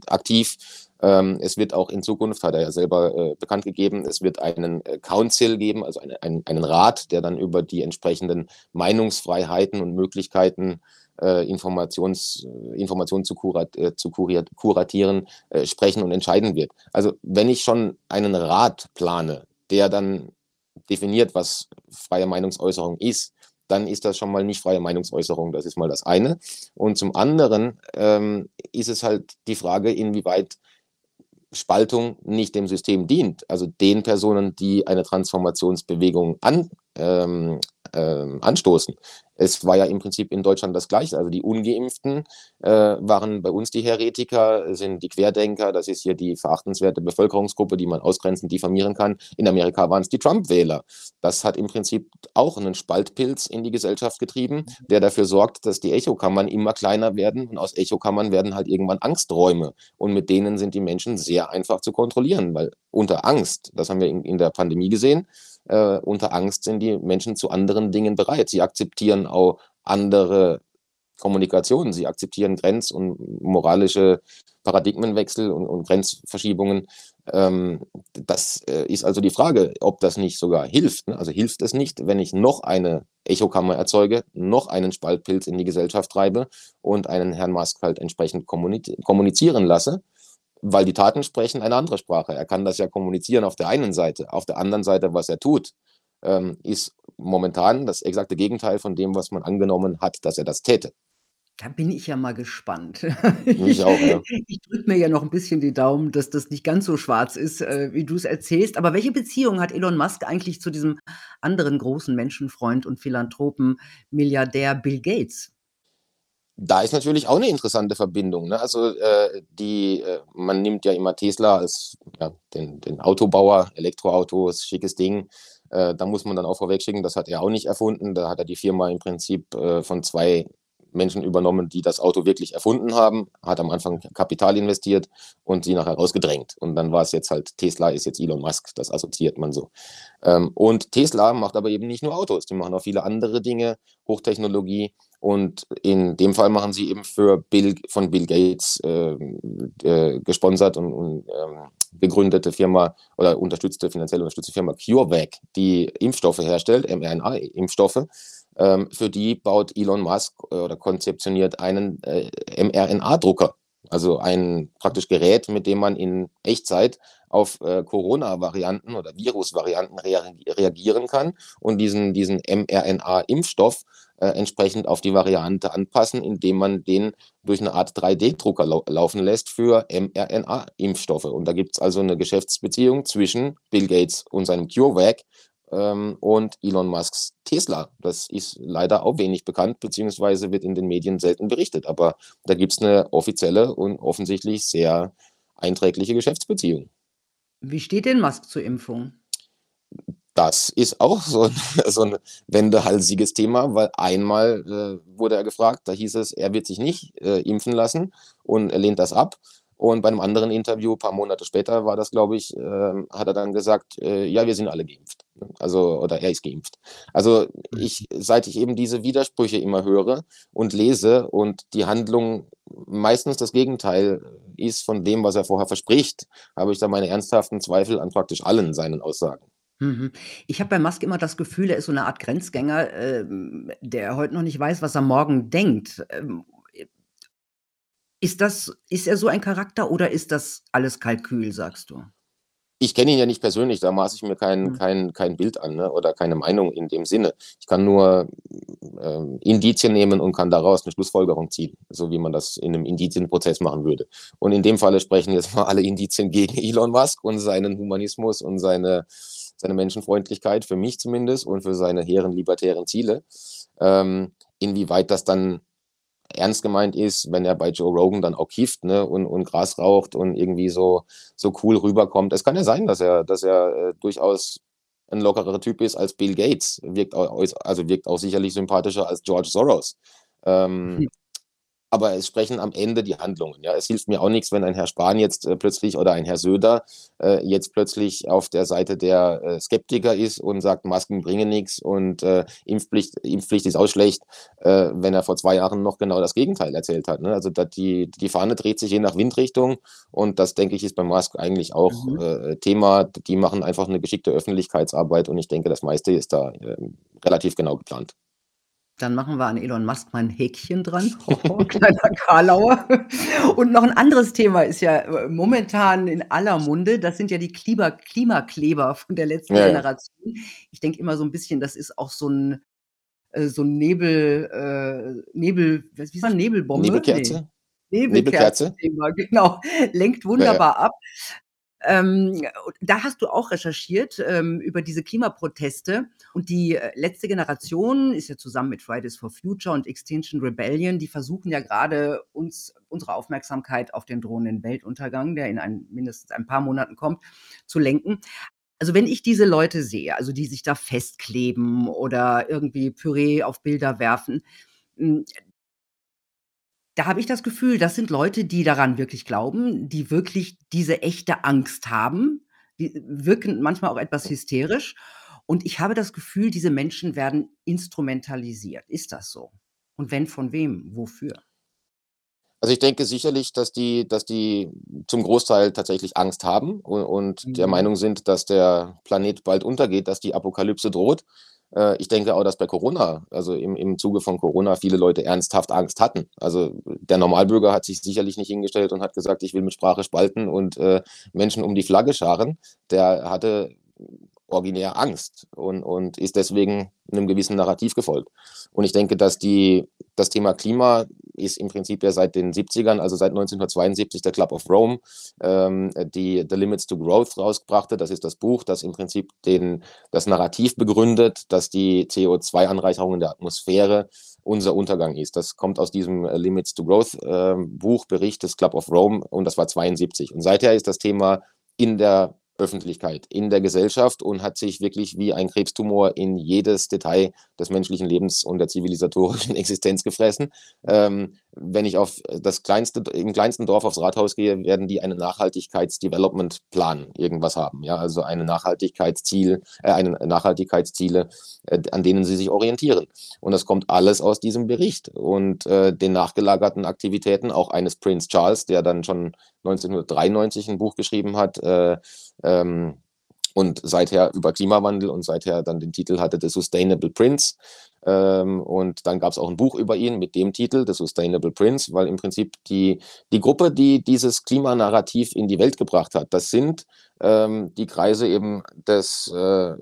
aktiv. Ähm, es wird auch in Zukunft, hat er ja selber, äh, bekannt gegeben es wird einen, äh, Council geben, also eine einen einen Rat, der dann über die entsprechenden Meinungsfreiheiten und Möglichkeiten, äh, Informations äh, Informationen zu kurat äh, zu kuriat kuratieren, sprechen und entscheiden wird. Also, wenn ich schon einen Rat plane, der dann definiert, was freie Meinungsäußerung ist, dann ist das schon mal nicht freie Meinungsäußerung. Das ist mal das eine. Und zum anderen, ähm, ist es halt die Frage, inwieweit Spaltung nicht dem System dient, also den Personen, die eine Transformationsbewegung an ähm, ähm, anstoßen. Es war ja im Prinzip in Deutschland das Gleiche. Also, die Ungeimpften, äh, waren bei uns die Heretiker, sind die Querdenker. Das ist hier die verachtenswerte Bevölkerungsgruppe, die man ausgrenzend diffamieren kann. In Amerika waren's die Trump-Wähler. Das hat im Prinzip auch 'nen Spaltpilz in die Gesellschaft getrieben, der dafür sorgt, dass die Echokammern immer kleiner werden und aus Echokammern werden halt irgendwann Angsträume. Und mit denen sind die Menschen sehr einfach zu kontrollieren, weil unter Angst, das haben wir in in der Pandemie gesehen, äh, unter Angst sind die Menschen zu anderen Dingen bereit. Sie akzeptieren auch andere Kommunikation. Sie akzeptieren Grenz und moralische Paradigmenwechsel und und Grenzverschiebungen. Ähm, das, äh, ist also die Frage, ob das nicht sogar hilft, ne? Also, hilft es nicht, wenn ich noch eine Echokammer erzeuge, noch einen Spaltpilz in die Gesellschaft treibe und einen Herrn Musk halt entsprechend kommunizieren lasse, weil die Taten sprechen eine andere Sprache. Er kann das ja kommunizieren auf der einen Seite. Auf der anderen Seite, was er tut, ähm, ist momentan das exakte Gegenteil von dem, was man angenommen hat, dass er das täte. Da bin ich ja mal gespannt. Ich auch, ja. ich drücke mir ja noch 'n bisschen die Daumen, dass das nicht ganz so schwarz ist, äh, wie du's erzählst. Aber welche Beziehung hat Elon Musk eigentlich zu diesem anderen großen Menschenfreund und Philanthropen, Milliardär Bill Gates? Da ist natürlich auch eine interessante Verbindung. Ne? Also äh, die, äh, man nimmt ja immer Tesla als ja, den, den Autobauer, Elektroautos, schickes Ding. Äh, da muss man dann auch vorwegschicken, das hat er auch nicht erfunden. Da hat er die Firma im Prinzip äh, von zwei Menschen übernommen, die das Auto wirklich erfunden haben, hat am Anfang Kapital investiert und sie nachher rausgedrängt. Und dann war es jetzt halt, Tesla ist jetzt Elon Musk, das assoziiert man so. Ähm, und Tesla macht aber eben nicht nur Autos, die machen auch viele andere Dinge, Hochtechnologie. Und in dem Fall machen sie eben für Bill, von Bill Gates äh, äh, gesponsert und, und ähm, gegründete Firma oder unterstützte, finanziell unterstützte Firma CureVac, die Impfstoffe herstellt, mRNA-Impfstoffe. Ähm, für die baut Elon Musk äh, oder konzeptioniert einen äh, mRNA-Drucker. Also ein praktisch Gerät, mit dem man in Echtzeit auf äh, Corona-Varianten oder Virus-Varianten rea reagieren kann und diesen, diesen mRNA-Impfstoff äh, entsprechend auf die Variante anpassen, indem man den durch eine Art 3D-Drucker lau laufen lässt für mRNA-Impfstoffe. Und da gibt es also eine Geschäftsbeziehung zwischen Bill Gates und seinem CureVac ähm, und Elon Musks Tesla. Das ist leider auch wenig bekannt, beziehungsweise wird in den Medien selten berichtet. Aber da gibt es eine offizielle und offensichtlich sehr einträgliche Geschäftsbeziehung. Wie steht denn Musk zur Impfung? Das ist auch so ein, so ein wendehalsiges Thema, weil einmal äh, wurde er gefragt, da hieß es, er wird sich nicht äh, impfen lassen und er lehnt das ab. Und bei einem anderen Interview, ein paar Monate später, war das, glaube ich, äh, hat er dann gesagt, äh, ja, wir sind alle geimpft. Also, oder er ist geimpft. Also, ich, seit ich eben diese Widersprüche immer höre und lese und die Handlung meistens das Gegenteil ist von dem, was er vorher verspricht, habe ich da meine ernsthaften Zweifel an praktisch allen seinen Aussagen. Mhm. Ich habe bei Musk immer das Gefühl, er ist so eine Art Grenzgänger, ähm, der heute noch nicht weiß, was er morgen denkt. Ähm, ist das ist er so ein Charakter oder ist das alles Kalkül, sagst du? Ich kenne ihn ja nicht persönlich, da maße ich mir kein Mhm. kein kein Bild an, ne, oder keine Meinung in dem Sinne. Ich kann nur, ähm, Indizien nehmen und kann daraus eine Schlussfolgerung ziehen, so wie man das in einem Indizienprozess machen würde. Und in dem Falle sprechen jetzt mal alle Indizien gegen Elon Musk und seinen Humanismus und seine seine Menschenfreundlichkeit, für mich zumindest, und für seine hehren libertären Ziele. Ähm, inwieweit das dann ernst gemeint ist, wenn er bei Joe Rogan dann auch kieft ne, und, und Gras raucht und irgendwie so, so cool rüberkommt. Es kann ja sein, dass er, dass er äh, durchaus ein lockerer Typ ist als Bill Gates, wirkt auch, also wirkt auch sicherlich sympathischer als George Soros. Ähm, hm aber es sprechen am Ende die Handlungen. Ja, es hilft mir auch nichts, wenn ein Herr Spahn jetzt äh, plötzlich oder ein Herr Söder äh, jetzt plötzlich auf der Seite der äh, Skeptiker ist und sagt, Masken bringen nichts und äh, Impfpflicht, Impfpflicht ist auch schlecht, äh, wenn er vor zwei Jahren noch genau das Gegenteil erzählt hat. Ne? Also die, die Fahne dreht sich je nach Windrichtung und das denke ich ist bei Musk eigentlich auch mhm. Äh, Thema. Die machen einfach eine geschickte Öffentlichkeitsarbeit und ich denke, das meiste ist da relativ genau geplant. Dann machen wir an Elon Musk mal ein Häkchen dran. Oh, kleiner Karlauer. Und noch ein anderes Thema ist ja äh, momentan in aller Munde. Das sind ja die Klima Klimakleber von der letzten ja, Generation. Ich denke immer so ein bisschen, das ist auch so ein, äh, so ein Nebel, äh, Nebel, wie sagt Nebelbombe? Nebelkerze. Nee. Nebelkerze. Nebelkerze. Genau. Lenkt wunderbar ja, ja. ab. Ähm, da hast du auch recherchiert ähm, über diese Klimaproteste und die äh, letzte Generation ist ja zusammen mit Fridays for Future und Extinction Rebellion, die versuchen ja gerade uns unsere Aufmerksamkeit auf den drohenden Weltuntergang, der in ein, mindestens ein paar Monaten kommt, zu lenken. Also wenn ich diese Leute sehe, also die sich da festkleben oder irgendwie Püree auf Bilder werfen, hm, da habe ich das Gefühl, das sind Leute, die daran wirklich glauben, die wirklich diese echte Angst haben. Die wirken manchmal auch etwas hysterisch. Und ich habe das Gefühl, diese Menschen werden instrumentalisiert. Ist das so? Und wenn von wem? Wofür? Also ich denke sicherlich, dass die, dass die zum Großteil tatsächlich Angst haben und, und mhm. der Meinung sind, dass der Planet bald untergeht, dass die Apokalypse droht. Äh, ich denke auch, dass bei Corona, also im, im Zuge von Corona, viele Leute ernsthaft Angst hatten. Also der Normalbürger hat sich sicherlich nicht hingestellt und hat gesagt, ich will mit Sprache spalten und äh, Menschen um die Flagge scharen. Der hatte originär Angst und, und ist deswegen einem gewissen Narrativ gefolgt. Und ich denke, dass die, das Thema Klima ist im Prinzip ja seit den 70ern, also seit 1972 der Club of Rome, ähm, die The Limits to Growth rausbrachte. Das ist das Buch, das im Prinzip den, das Narrativ begründet, dass die CO2-Anreicherung in der Atmosphäre unser Untergang ist. Das kommt aus diesem äh, Limits to Growth äh, Buch, Bericht des Club of Rome und das war 72. Und seither ist das Thema in der Öffentlichkeit, in der Gesellschaft und hat sich wirklich wie ein Krebstumor in jedes Detail des menschlichen Lebens und der zivilisatorischen Existenz gefressen. Ähm, wenn ich auf das kleinste, im kleinsten Dorf aufs Rathaus gehe, werden die einen Nachhaltigkeitsdevelopment-Plan irgendwas haben. Ja, also eine Nachhaltigkeitsziel, äh, eine Nachhaltigkeitsziele, äh, an denen sie sich orientieren. Und das kommt alles aus diesem Bericht und äh, den nachgelagerten Aktivitäten auch eines Prince Charles, der dann schon 1993 ein Buch geschrieben hat, äh, ähm, und seither über Klimawandel und seither dann den Titel hatte The Sustainable Prince. Ähm, und dann gab es auch ein Buch über ihn mit dem Titel, The Sustainable Prince, weil im Prinzip die, die Gruppe, die dieses Klimanarrativ in die Welt gebracht hat, das sind ähm, die Kreise eben des äh,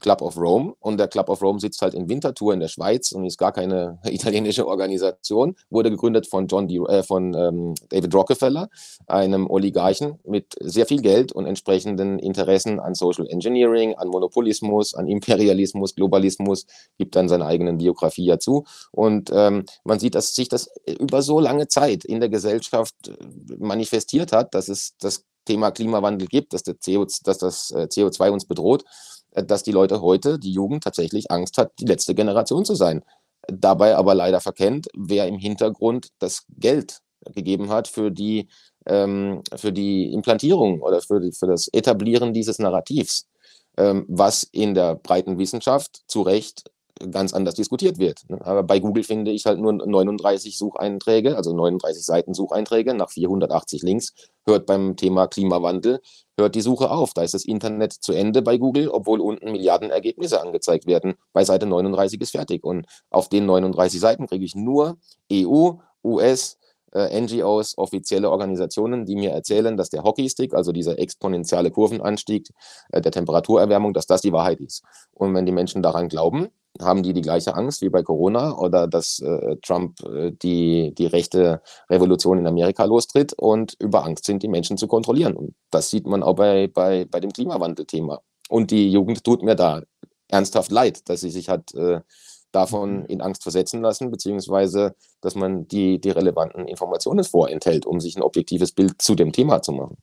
Club of Rome. Und der Club of Rome sitzt halt in Winterthur in der Schweiz und ist gar keine italienische Organisation. Wurde gegründet von, John D., äh, von ähm, David Rockefeller, einem Oligarchen mit sehr viel Geld und entsprechenden Interessen an Social Engineering, an Monopolismus, an Imperialismus, Globalismus, gibt dann seine eigenen Biografie ja zu. Und ähm, man sieht, dass sich das über so lange Zeit in der Gesellschaft äh, manifestiert hat, dass es das Thema Klimawandel gibt, dass, CO, dass das äh, CO2 uns bedroht, äh, dass die Leute heute, die Jugend tatsächlich Angst hat, die letzte Generation zu sein. Dabei aber leider verkennt, wer im Hintergrund das Geld gegeben hat für die, ähm, für die Implantierung oder für, die, für das Etablieren dieses Narrativs, ähm, was in der breiten Wissenschaft zu Recht ganz anders diskutiert wird. Ne? Aber bei Google finde ich halt nur 39 Sucheinträge, also 39 Seiten Sucheinträge nach 480 Links. Hört beim Thema Klimawandel, hört die Suche auf. Da ist das Internet zu Ende bei Google, obwohl unten Milliarden Ergebnisse angezeigt werden. Bei Seite 39 ist fertig. Und auf den 39 Seiten kriege ich nur EU, US, äh, NGOs, offizielle Organisationen, die mir erzählen, dass der Hockeystick, also dieser exponentielle Kurvenanstieg äh, der Temperaturerwärmung, dass das die Wahrheit ist. Und wenn die Menschen daran glauben, haben die die gleiche Angst wie bei Corona oder dass äh, Trump äh, die, die rechte Revolution in Amerika lostritt und über Angst sind, die Menschen zu kontrollieren. Und das sieht man auch bei, bei, bei dem Klimawandelthema. Und die Jugend tut mir da ernsthaft leid, dass sie sich hat äh, davon mhm. in Angst versetzen lassen, beziehungsweise dass man die, die relevanten Informationen vorenthält, um sich ein objektives Bild zu dem Thema zu machen.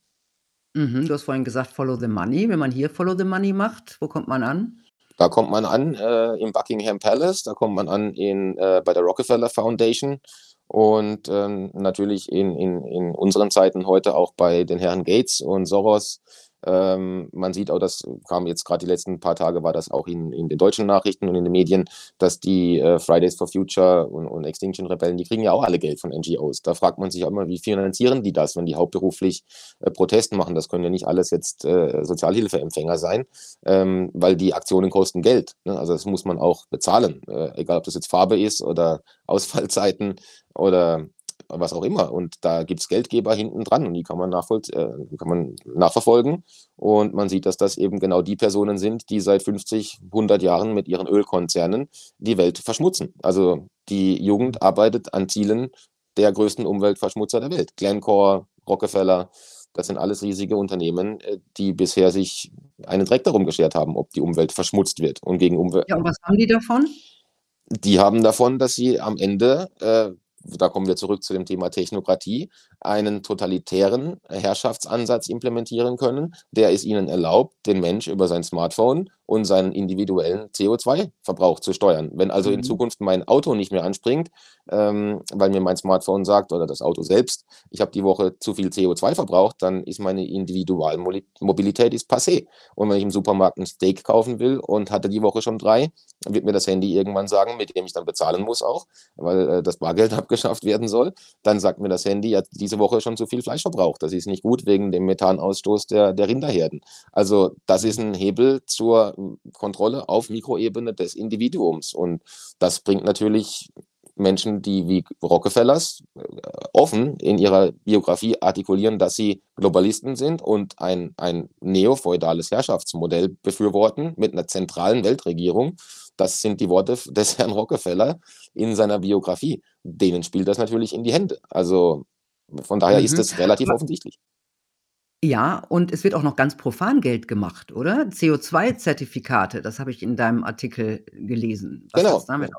Mhm, du hast vorhin gesagt, Follow the Money. Wenn man hier Follow the Money macht, wo kommt man an? Da kommt man an äh, im Buckingham Palace, da kommt man an in, äh, bei der Rockefeller Foundation und ähm, natürlich in, in, in unseren Zeiten heute auch bei den Herren Gates und Soros ähm, man sieht auch, das kam jetzt gerade die letzten paar Tage, war das auch in, in den deutschen Nachrichten und in den Medien, dass die äh, Fridays for Future und, und Extinction Rebellen, die kriegen ja auch alle Geld von NGOs. Da fragt man sich auch immer, wie finanzieren die das, wenn die hauptberuflich äh, Protest machen? Das können ja nicht alles jetzt äh, Sozialhilfeempfänger sein, ähm, weil die Aktionen kosten Geld. Ne? Also das muss man auch bezahlen, äh, egal ob das jetzt Farbe ist oder Ausfallzeiten oder was auch immer. Und da gibt es Geldgeber hinten dran und die kann man, äh, kann man nachverfolgen. Und man sieht, dass das eben genau die Personen sind, die seit 50, 100 Jahren mit ihren Ölkonzernen die Welt verschmutzen. Also die Jugend arbeitet an Zielen der größten Umweltverschmutzer der Welt. Glencore, Rockefeller, das sind alles riesige Unternehmen, äh, die bisher sich einen Dreck darum geschert haben, ob die Umwelt verschmutzt wird. Und gegen Umwelt. Ja, und was haben die davon? Die haben davon, dass sie am Ende äh, da kommen wir zurück zu dem Thema Technokratie, einen totalitären Herrschaftsansatz implementieren können, der es ihnen erlaubt, den Mensch über sein Smartphone und seinen individuellen CO2-Verbrauch zu steuern. Wenn also mhm. in Zukunft mein Auto nicht mehr anspringt, ähm, weil mir mein Smartphone sagt oder das Auto selbst, ich habe die Woche zu viel CO2 verbraucht, dann ist meine Individualmobilität ist passé. Und wenn ich im Supermarkt ein Steak kaufen will und hatte die Woche schon drei, wird mir das Handy irgendwann sagen, mit dem ich dann bezahlen muss auch, weil äh, das Bargeld abgeschafft werden soll. Dann sagt mir das Handy, ja, diese Woche schon zu viel Fleisch verbraucht. Das ist nicht gut wegen dem Methanausstoß der, der Rinderherden. Also das ist ein Hebel zur Kontrolle auf Mikroebene des Individuums. Und das bringt natürlich Menschen, die wie Rockefellers äh, offen in ihrer Biografie artikulieren, dass sie Globalisten sind und ein, ein neofeudales Herrschaftsmodell befürworten mit einer zentralen Weltregierung. Das sind die Worte des Herrn Rockefeller in seiner Biografie. Denen spielt das natürlich in die Hände. Also von daher mhm. ist es relativ offensichtlich. Ja, und es wird auch noch ganz profan Geld gemacht, oder? CO2-Zertifikate, das habe ich in deinem Artikel gelesen. Was genau. damit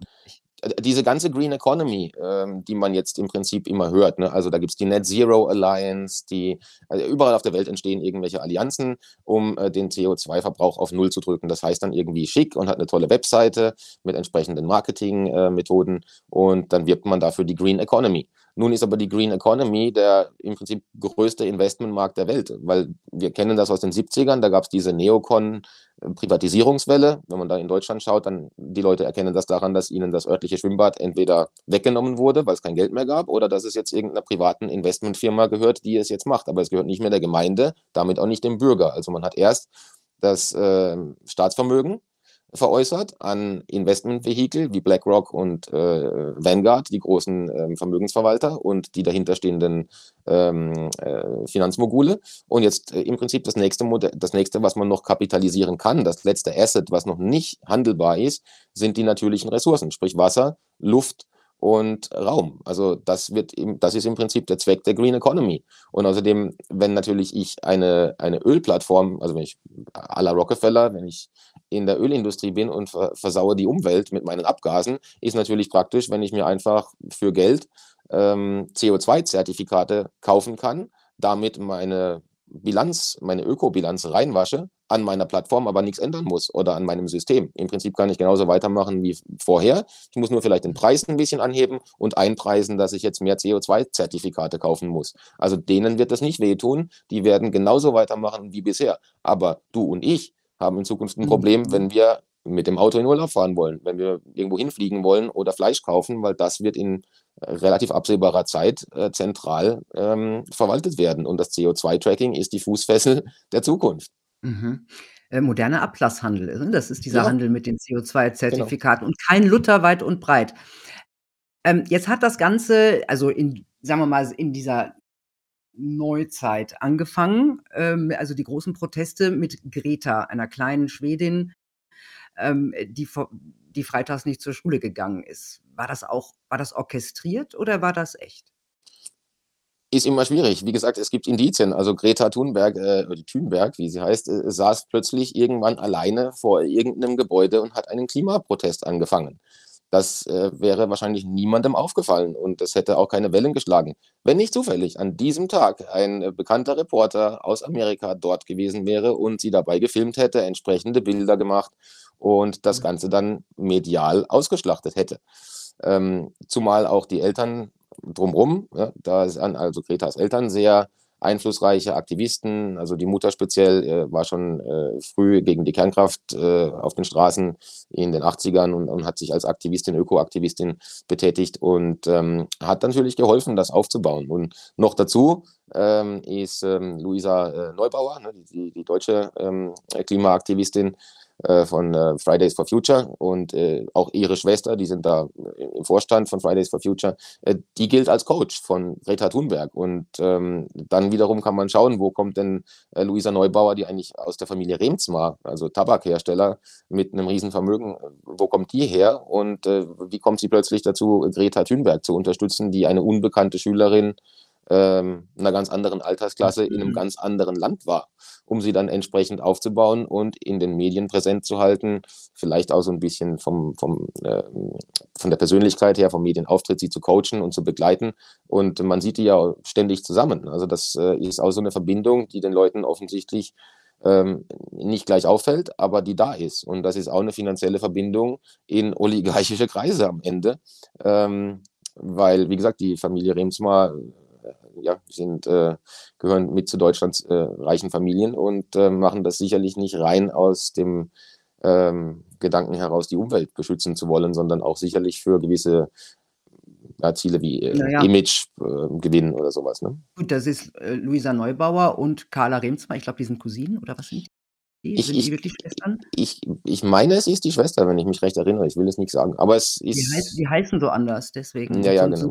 diese ganze Green Economy, ähm, die man jetzt im Prinzip immer hört, ne? also da gibt es die Net Zero Alliance, die also überall auf der Welt entstehen irgendwelche Allianzen, um äh, den CO2-Verbrauch auf Null zu drücken. Das heißt dann irgendwie schick und hat eine tolle Webseite mit entsprechenden Marketingmethoden äh, und dann wirbt man dafür die Green Economy. Nun ist aber die Green Economy der im Prinzip größte Investmentmarkt der Welt, weil wir kennen das aus den 70ern, da gab es diese Neocon-Privatisierungswelle. Wenn man da in Deutschland schaut, dann die Leute erkennen das daran, dass ihnen das örtliche Schwimmbad entweder weggenommen wurde, weil es kein Geld mehr gab, oder dass es jetzt irgendeiner privaten Investmentfirma gehört, die es jetzt macht. Aber es gehört nicht mehr der Gemeinde, damit auch nicht dem Bürger. Also man hat erst das äh, Staatsvermögen veräußert an Investmentvehikel wie BlackRock und äh, Vanguard, die großen äh, Vermögensverwalter und die dahinterstehenden ähm, äh, Finanzmogule. Und jetzt äh, im Prinzip das nächste Modell, das nächste, was man noch kapitalisieren kann, das letzte Asset, was noch nicht handelbar ist, sind die natürlichen Ressourcen, sprich Wasser, Luft, und Raum. Also das wird im, das ist im Prinzip der Zweck der Green Economy. Und außerdem, wenn natürlich ich eine, eine Ölplattform, also wenn ich à la Rockefeller, wenn ich in der Ölindustrie bin und versaue die Umwelt mit meinen Abgasen, ist natürlich praktisch, wenn ich mir einfach für Geld ähm, CO2-Zertifikate kaufen kann, damit meine Bilanz, meine Ökobilanz reinwasche, an meiner Plattform aber nichts ändern muss oder an meinem System. Im Prinzip kann ich genauso weitermachen wie vorher. Ich muss nur vielleicht den Preis ein bisschen anheben und einpreisen, dass ich jetzt mehr CO2-Zertifikate kaufen muss. Also denen wird das nicht wehtun. Die werden genauso weitermachen wie bisher. Aber du und ich haben in Zukunft ein mhm. Problem, wenn wir mit dem Auto in Urlaub fahren wollen, wenn wir irgendwo hinfliegen wollen oder Fleisch kaufen, weil das wird in äh, relativ absehbarer Zeit äh, zentral ähm, verwaltet werden. Und das CO2-Tracking ist die Fußfessel der Zukunft. Mhm. Äh, moderner Ablasshandel, ne? das ist dieser ja. Handel mit den CO2-Zertifikaten genau. und kein Luther weit und breit. Ähm, jetzt hat das Ganze, also in, sagen wir mal, in dieser Neuzeit angefangen, ähm, also die großen Proteste mit Greta, einer kleinen Schwedin, ähm, die, die freitags nicht zur Schule gegangen ist. War das auch, war das orchestriert oder war das echt? Ist immer schwierig. Wie gesagt, es gibt Indizien. Also Greta Thunberg, äh, Thunberg, wie sie heißt, äh, saß plötzlich irgendwann alleine vor irgendeinem Gebäude und hat einen Klimaprotest angefangen. Das äh, wäre wahrscheinlich niemandem aufgefallen und das hätte auch keine Wellen geschlagen. Wenn nicht zufällig an diesem Tag ein äh, bekannter Reporter aus Amerika dort gewesen wäre und sie dabei gefilmt hätte, entsprechende Bilder gemacht und das Ganze dann medial ausgeschlachtet hätte. Ähm, zumal auch die Eltern drumherum, ja, da sind also Gretas Eltern sehr einflussreiche Aktivisten. Also die Mutter speziell äh, war schon äh, früh gegen die Kernkraft äh, auf den Straßen in den 80ern und, und hat sich als Aktivistin, Ökoaktivistin betätigt und ähm, hat natürlich geholfen, das aufzubauen. Und noch dazu ähm, ist ähm, Luisa äh, Neubauer, ne, die, die, deutsche ähm, Klimaaktivistin, von äh, Fridays for Future und äh, auch ihre Schwester, die sind da im Vorstand von Fridays for Future, äh, die gilt als Coach von Greta Thunberg. Und ähm, dann wiederum kann man schauen, wo kommt denn äh, Luisa Neubauer, die eigentlich aus der Familie Remzma, also Tabakhersteller mit einem Riesenvermögen, wo kommt die her und äh, wie kommt sie plötzlich dazu, Greta Thunberg zu unterstützen, die eine unbekannte Schülerin ähm, einer ganz anderen Altersklasse in einem mhm. ganz anderen Land war, um sie dann entsprechend aufzubauen und in den Medien präsent zu halten, vielleicht auch so ein bisschen vom, vom, äh, von der Persönlichkeit her, vom Medienauftritt, sie zu coachen und zu begleiten. Und man sieht die ja ständig zusammen. Also das äh, ist auch so eine Verbindung, die den Leuten offensichtlich ähm, nicht gleich auffällt, aber die da ist. Und das ist auch eine finanzielle Verbindung in oligarchische Kreise am Ende. Ähm, weil, wie gesagt, die Familie Remsmar ja, sind, äh, gehören mit zu Deutschlands äh, reichen Familien und äh, machen das sicherlich nicht rein aus dem ähm, Gedanken heraus, die Umwelt beschützen zu wollen, sondern auch sicherlich für gewisse ja, Ziele wie äh, naja. Image äh, gewinnen oder sowas. Ne? Gut, das ist äh, Luisa Neubauer und Carla Remsmar. Ich glaube, die sind Cousinen oder was sind die? Ich, Sind die wirklich Schwestern? Ich, ich meine, es ist die Schwester, wenn ich mich recht erinnere. Ich will es nicht sagen. Aber es ist. Die, heißt, die heißen so anders, deswegen. Ja, ja, genau.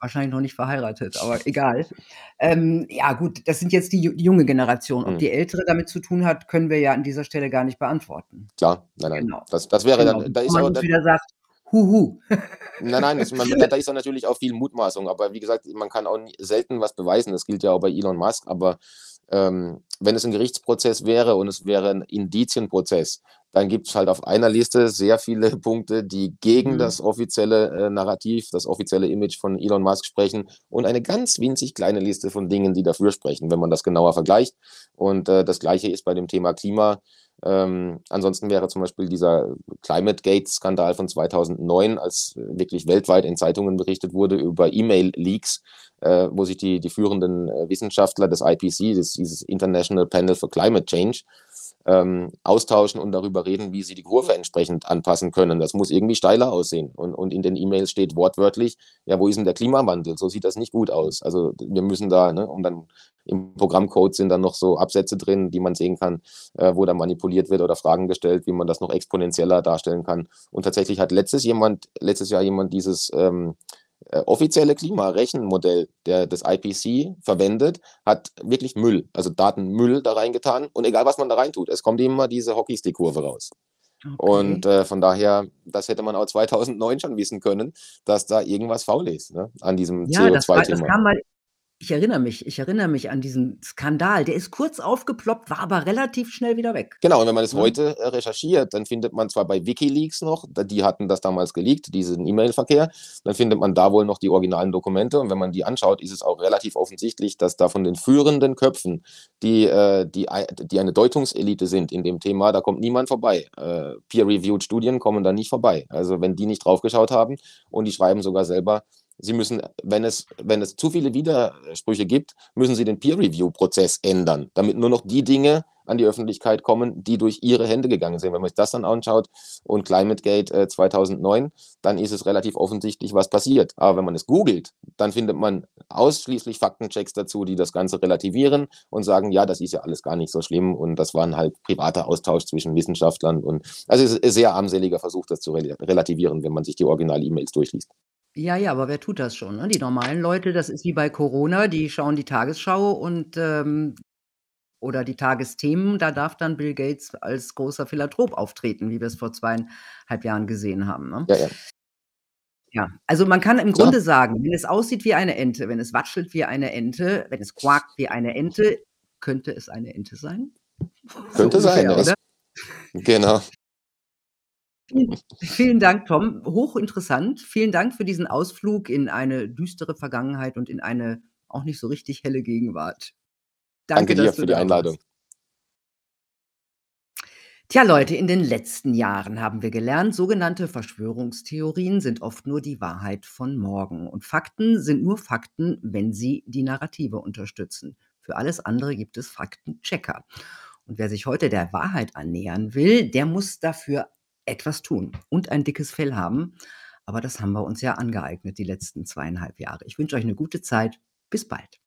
Wahrscheinlich noch nicht verheiratet, aber egal. Ähm, ja, gut, das sind jetzt die, die junge Generation. Ob hm. die ältere damit zu tun hat, können wir ja an dieser Stelle gar nicht beantworten. Klar, nein, nein. Genau. Das, das wäre genau. dann. Da ist man auch, wieder sagt, Huhu. nein, nein, das, man, da ist dann natürlich auch viel Mutmaßung. Aber wie gesagt, man kann auch selten was beweisen. Das gilt ja auch bei Elon Musk. Aber ähm, wenn es ein Gerichtsprozess wäre und es wäre ein Indizienprozess, dann gibt es halt auf einer Liste sehr viele Punkte, die gegen Mhm. das offizielle äh, Narrativ, das offizielle Image von Elon Musk sprechen und eine ganz winzig kleine Liste von Dingen, die dafür sprechen, wenn man das genauer vergleicht. Und äh, das gleiche ist bei dem Thema Klima. Ähm, ansonsten wäre zum Beispiel dieser Climate Gate-Skandal von 2009, als wirklich weltweit in Zeitungen berichtet wurde über E-Mail-Leaks, äh, wo sich die, die führenden äh, Wissenschaftler des IPC, des, dieses International Panel for Climate Change, ähm, austauschen und darüber reden, wie sie die Kurve entsprechend anpassen können. Das muss irgendwie steiler aussehen. Und, und in den E-Mails steht wortwörtlich, ja, wo ist denn der Klimawandel? So sieht das nicht gut aus. Also wir müssen da, ne, und dann im Programmcode sind dann noch so Absätze drin, die man sehen kann, äh, wo da manipuliert wird oder Fragen gestellt, wie man das noch exponentieller darstellen kann. Und tatsächlich hat letztes jemand, letztes Jahr jemand dieses ähm, äh, offizielle Klimarechenmodell der, des IPC verwendet, hat wirklich Müll, also Datenmüll da reingetan. Und egal, was man da reintut, es kommt immer diese Hockeystick-Kurve raus. Okay. Und äh, von daher, das hätte man auch 2009 schon wissen können, dass da irgendwas faul ist ne, an diesem Ja, das war das CO2-Thema. kam mal ich erinnere mich ich erinnere mich an diesen Skandal. Der ist kurz aufgeploppt, war aber relativ schnell wieder weg. Genau, und wenn man es Ne? heute äh, recherchiert, dann findet man zwar bei WikiLeaks noch, die hatten das damals geleakt, diesen E-Mail-Verkehr, dann findet man da wohl noch die originalen Dokumente und wenn man die anschaut, ist es auch relativ offensichtlich, dass da von den führenden Köpfen, die, äh, die, die eine Deutungselite sind in dem Thema, da kommt niemand vorbei. Äh, Peer-reviewed Studien kommen da nicht vorbei. Also wenn die nicht draufgeschaut haben und die schreiben sogar selber, Sie müssen, wenn es, wenn es zu viele Widersprüche gibt, müssen Sie den Peer-Review-Prozess ändern, damit nur noch die Dinge an die Öffentlichkeit kommen, die durch Ihre Hände gegangen sind. Wenn man sich das dann anschaut und ClimateGate äh, 2009, dann ist es relativ offensichtlich, was passiert. Aber wenn man es googelt, dann findet man ausschließlich Faktenchecks dazu, die das Ganze relativieren und sagen, ja, das ist ja alles gar nicht so schlimm und das war ein halt privater Austausch zwischen Wissenschaftlern und also es ist ein sehr armseliger Versuch, das zu rel- relativieren, wenn man sich die Original-E-Mails durchliest. Ja, ja, aber wer tut das schon, ne? Die normalen Leute, das ist wie bei Corona, die schauen die Tagesschau und, ähm oder die Tagesthemen, da darf dann Bill Gates als großer Philanthrop auftreten, wie wir es vor 2,5 Jahren gesehen haben, ne? Ja, ja. Ja, also man kann im Ja. Grunde sagen, wenn es aussieht wie eine Ente, wenn es watschelt wie eine Ente, wenn es quakt wie eine Ente, könnte es eine Ente sein? So Könnte sein, ungefähr, ja. Oder? genau. Vielen vielen Dank, Tom. Hochinteressant. Vielen Dank für diesen Ausflug in eine düstere Vergangenheit und in eine auch nicht so richtig helle Gegenwart. Danke, Danke dir für die Einladung. Tja, Leute, in den letzten Jahren haben wir gelernt, sogenannte Verschwörungstheorien sind oft nur die Wahrheit von morgen. Und Fakten sind nur Fakten, wenn sie die Narrative unterstützen. Für alles andere gibt es Faktenchecker. Und wer sich heute der Wahrheit annähern will, der muss dafür etwas tun und ein dickes Fell haben. Aber das haben wir uns ja angeeignet die letzten zweieinhalb Jahre. Ich wünsche euch eine gute Zeit. Bis bald.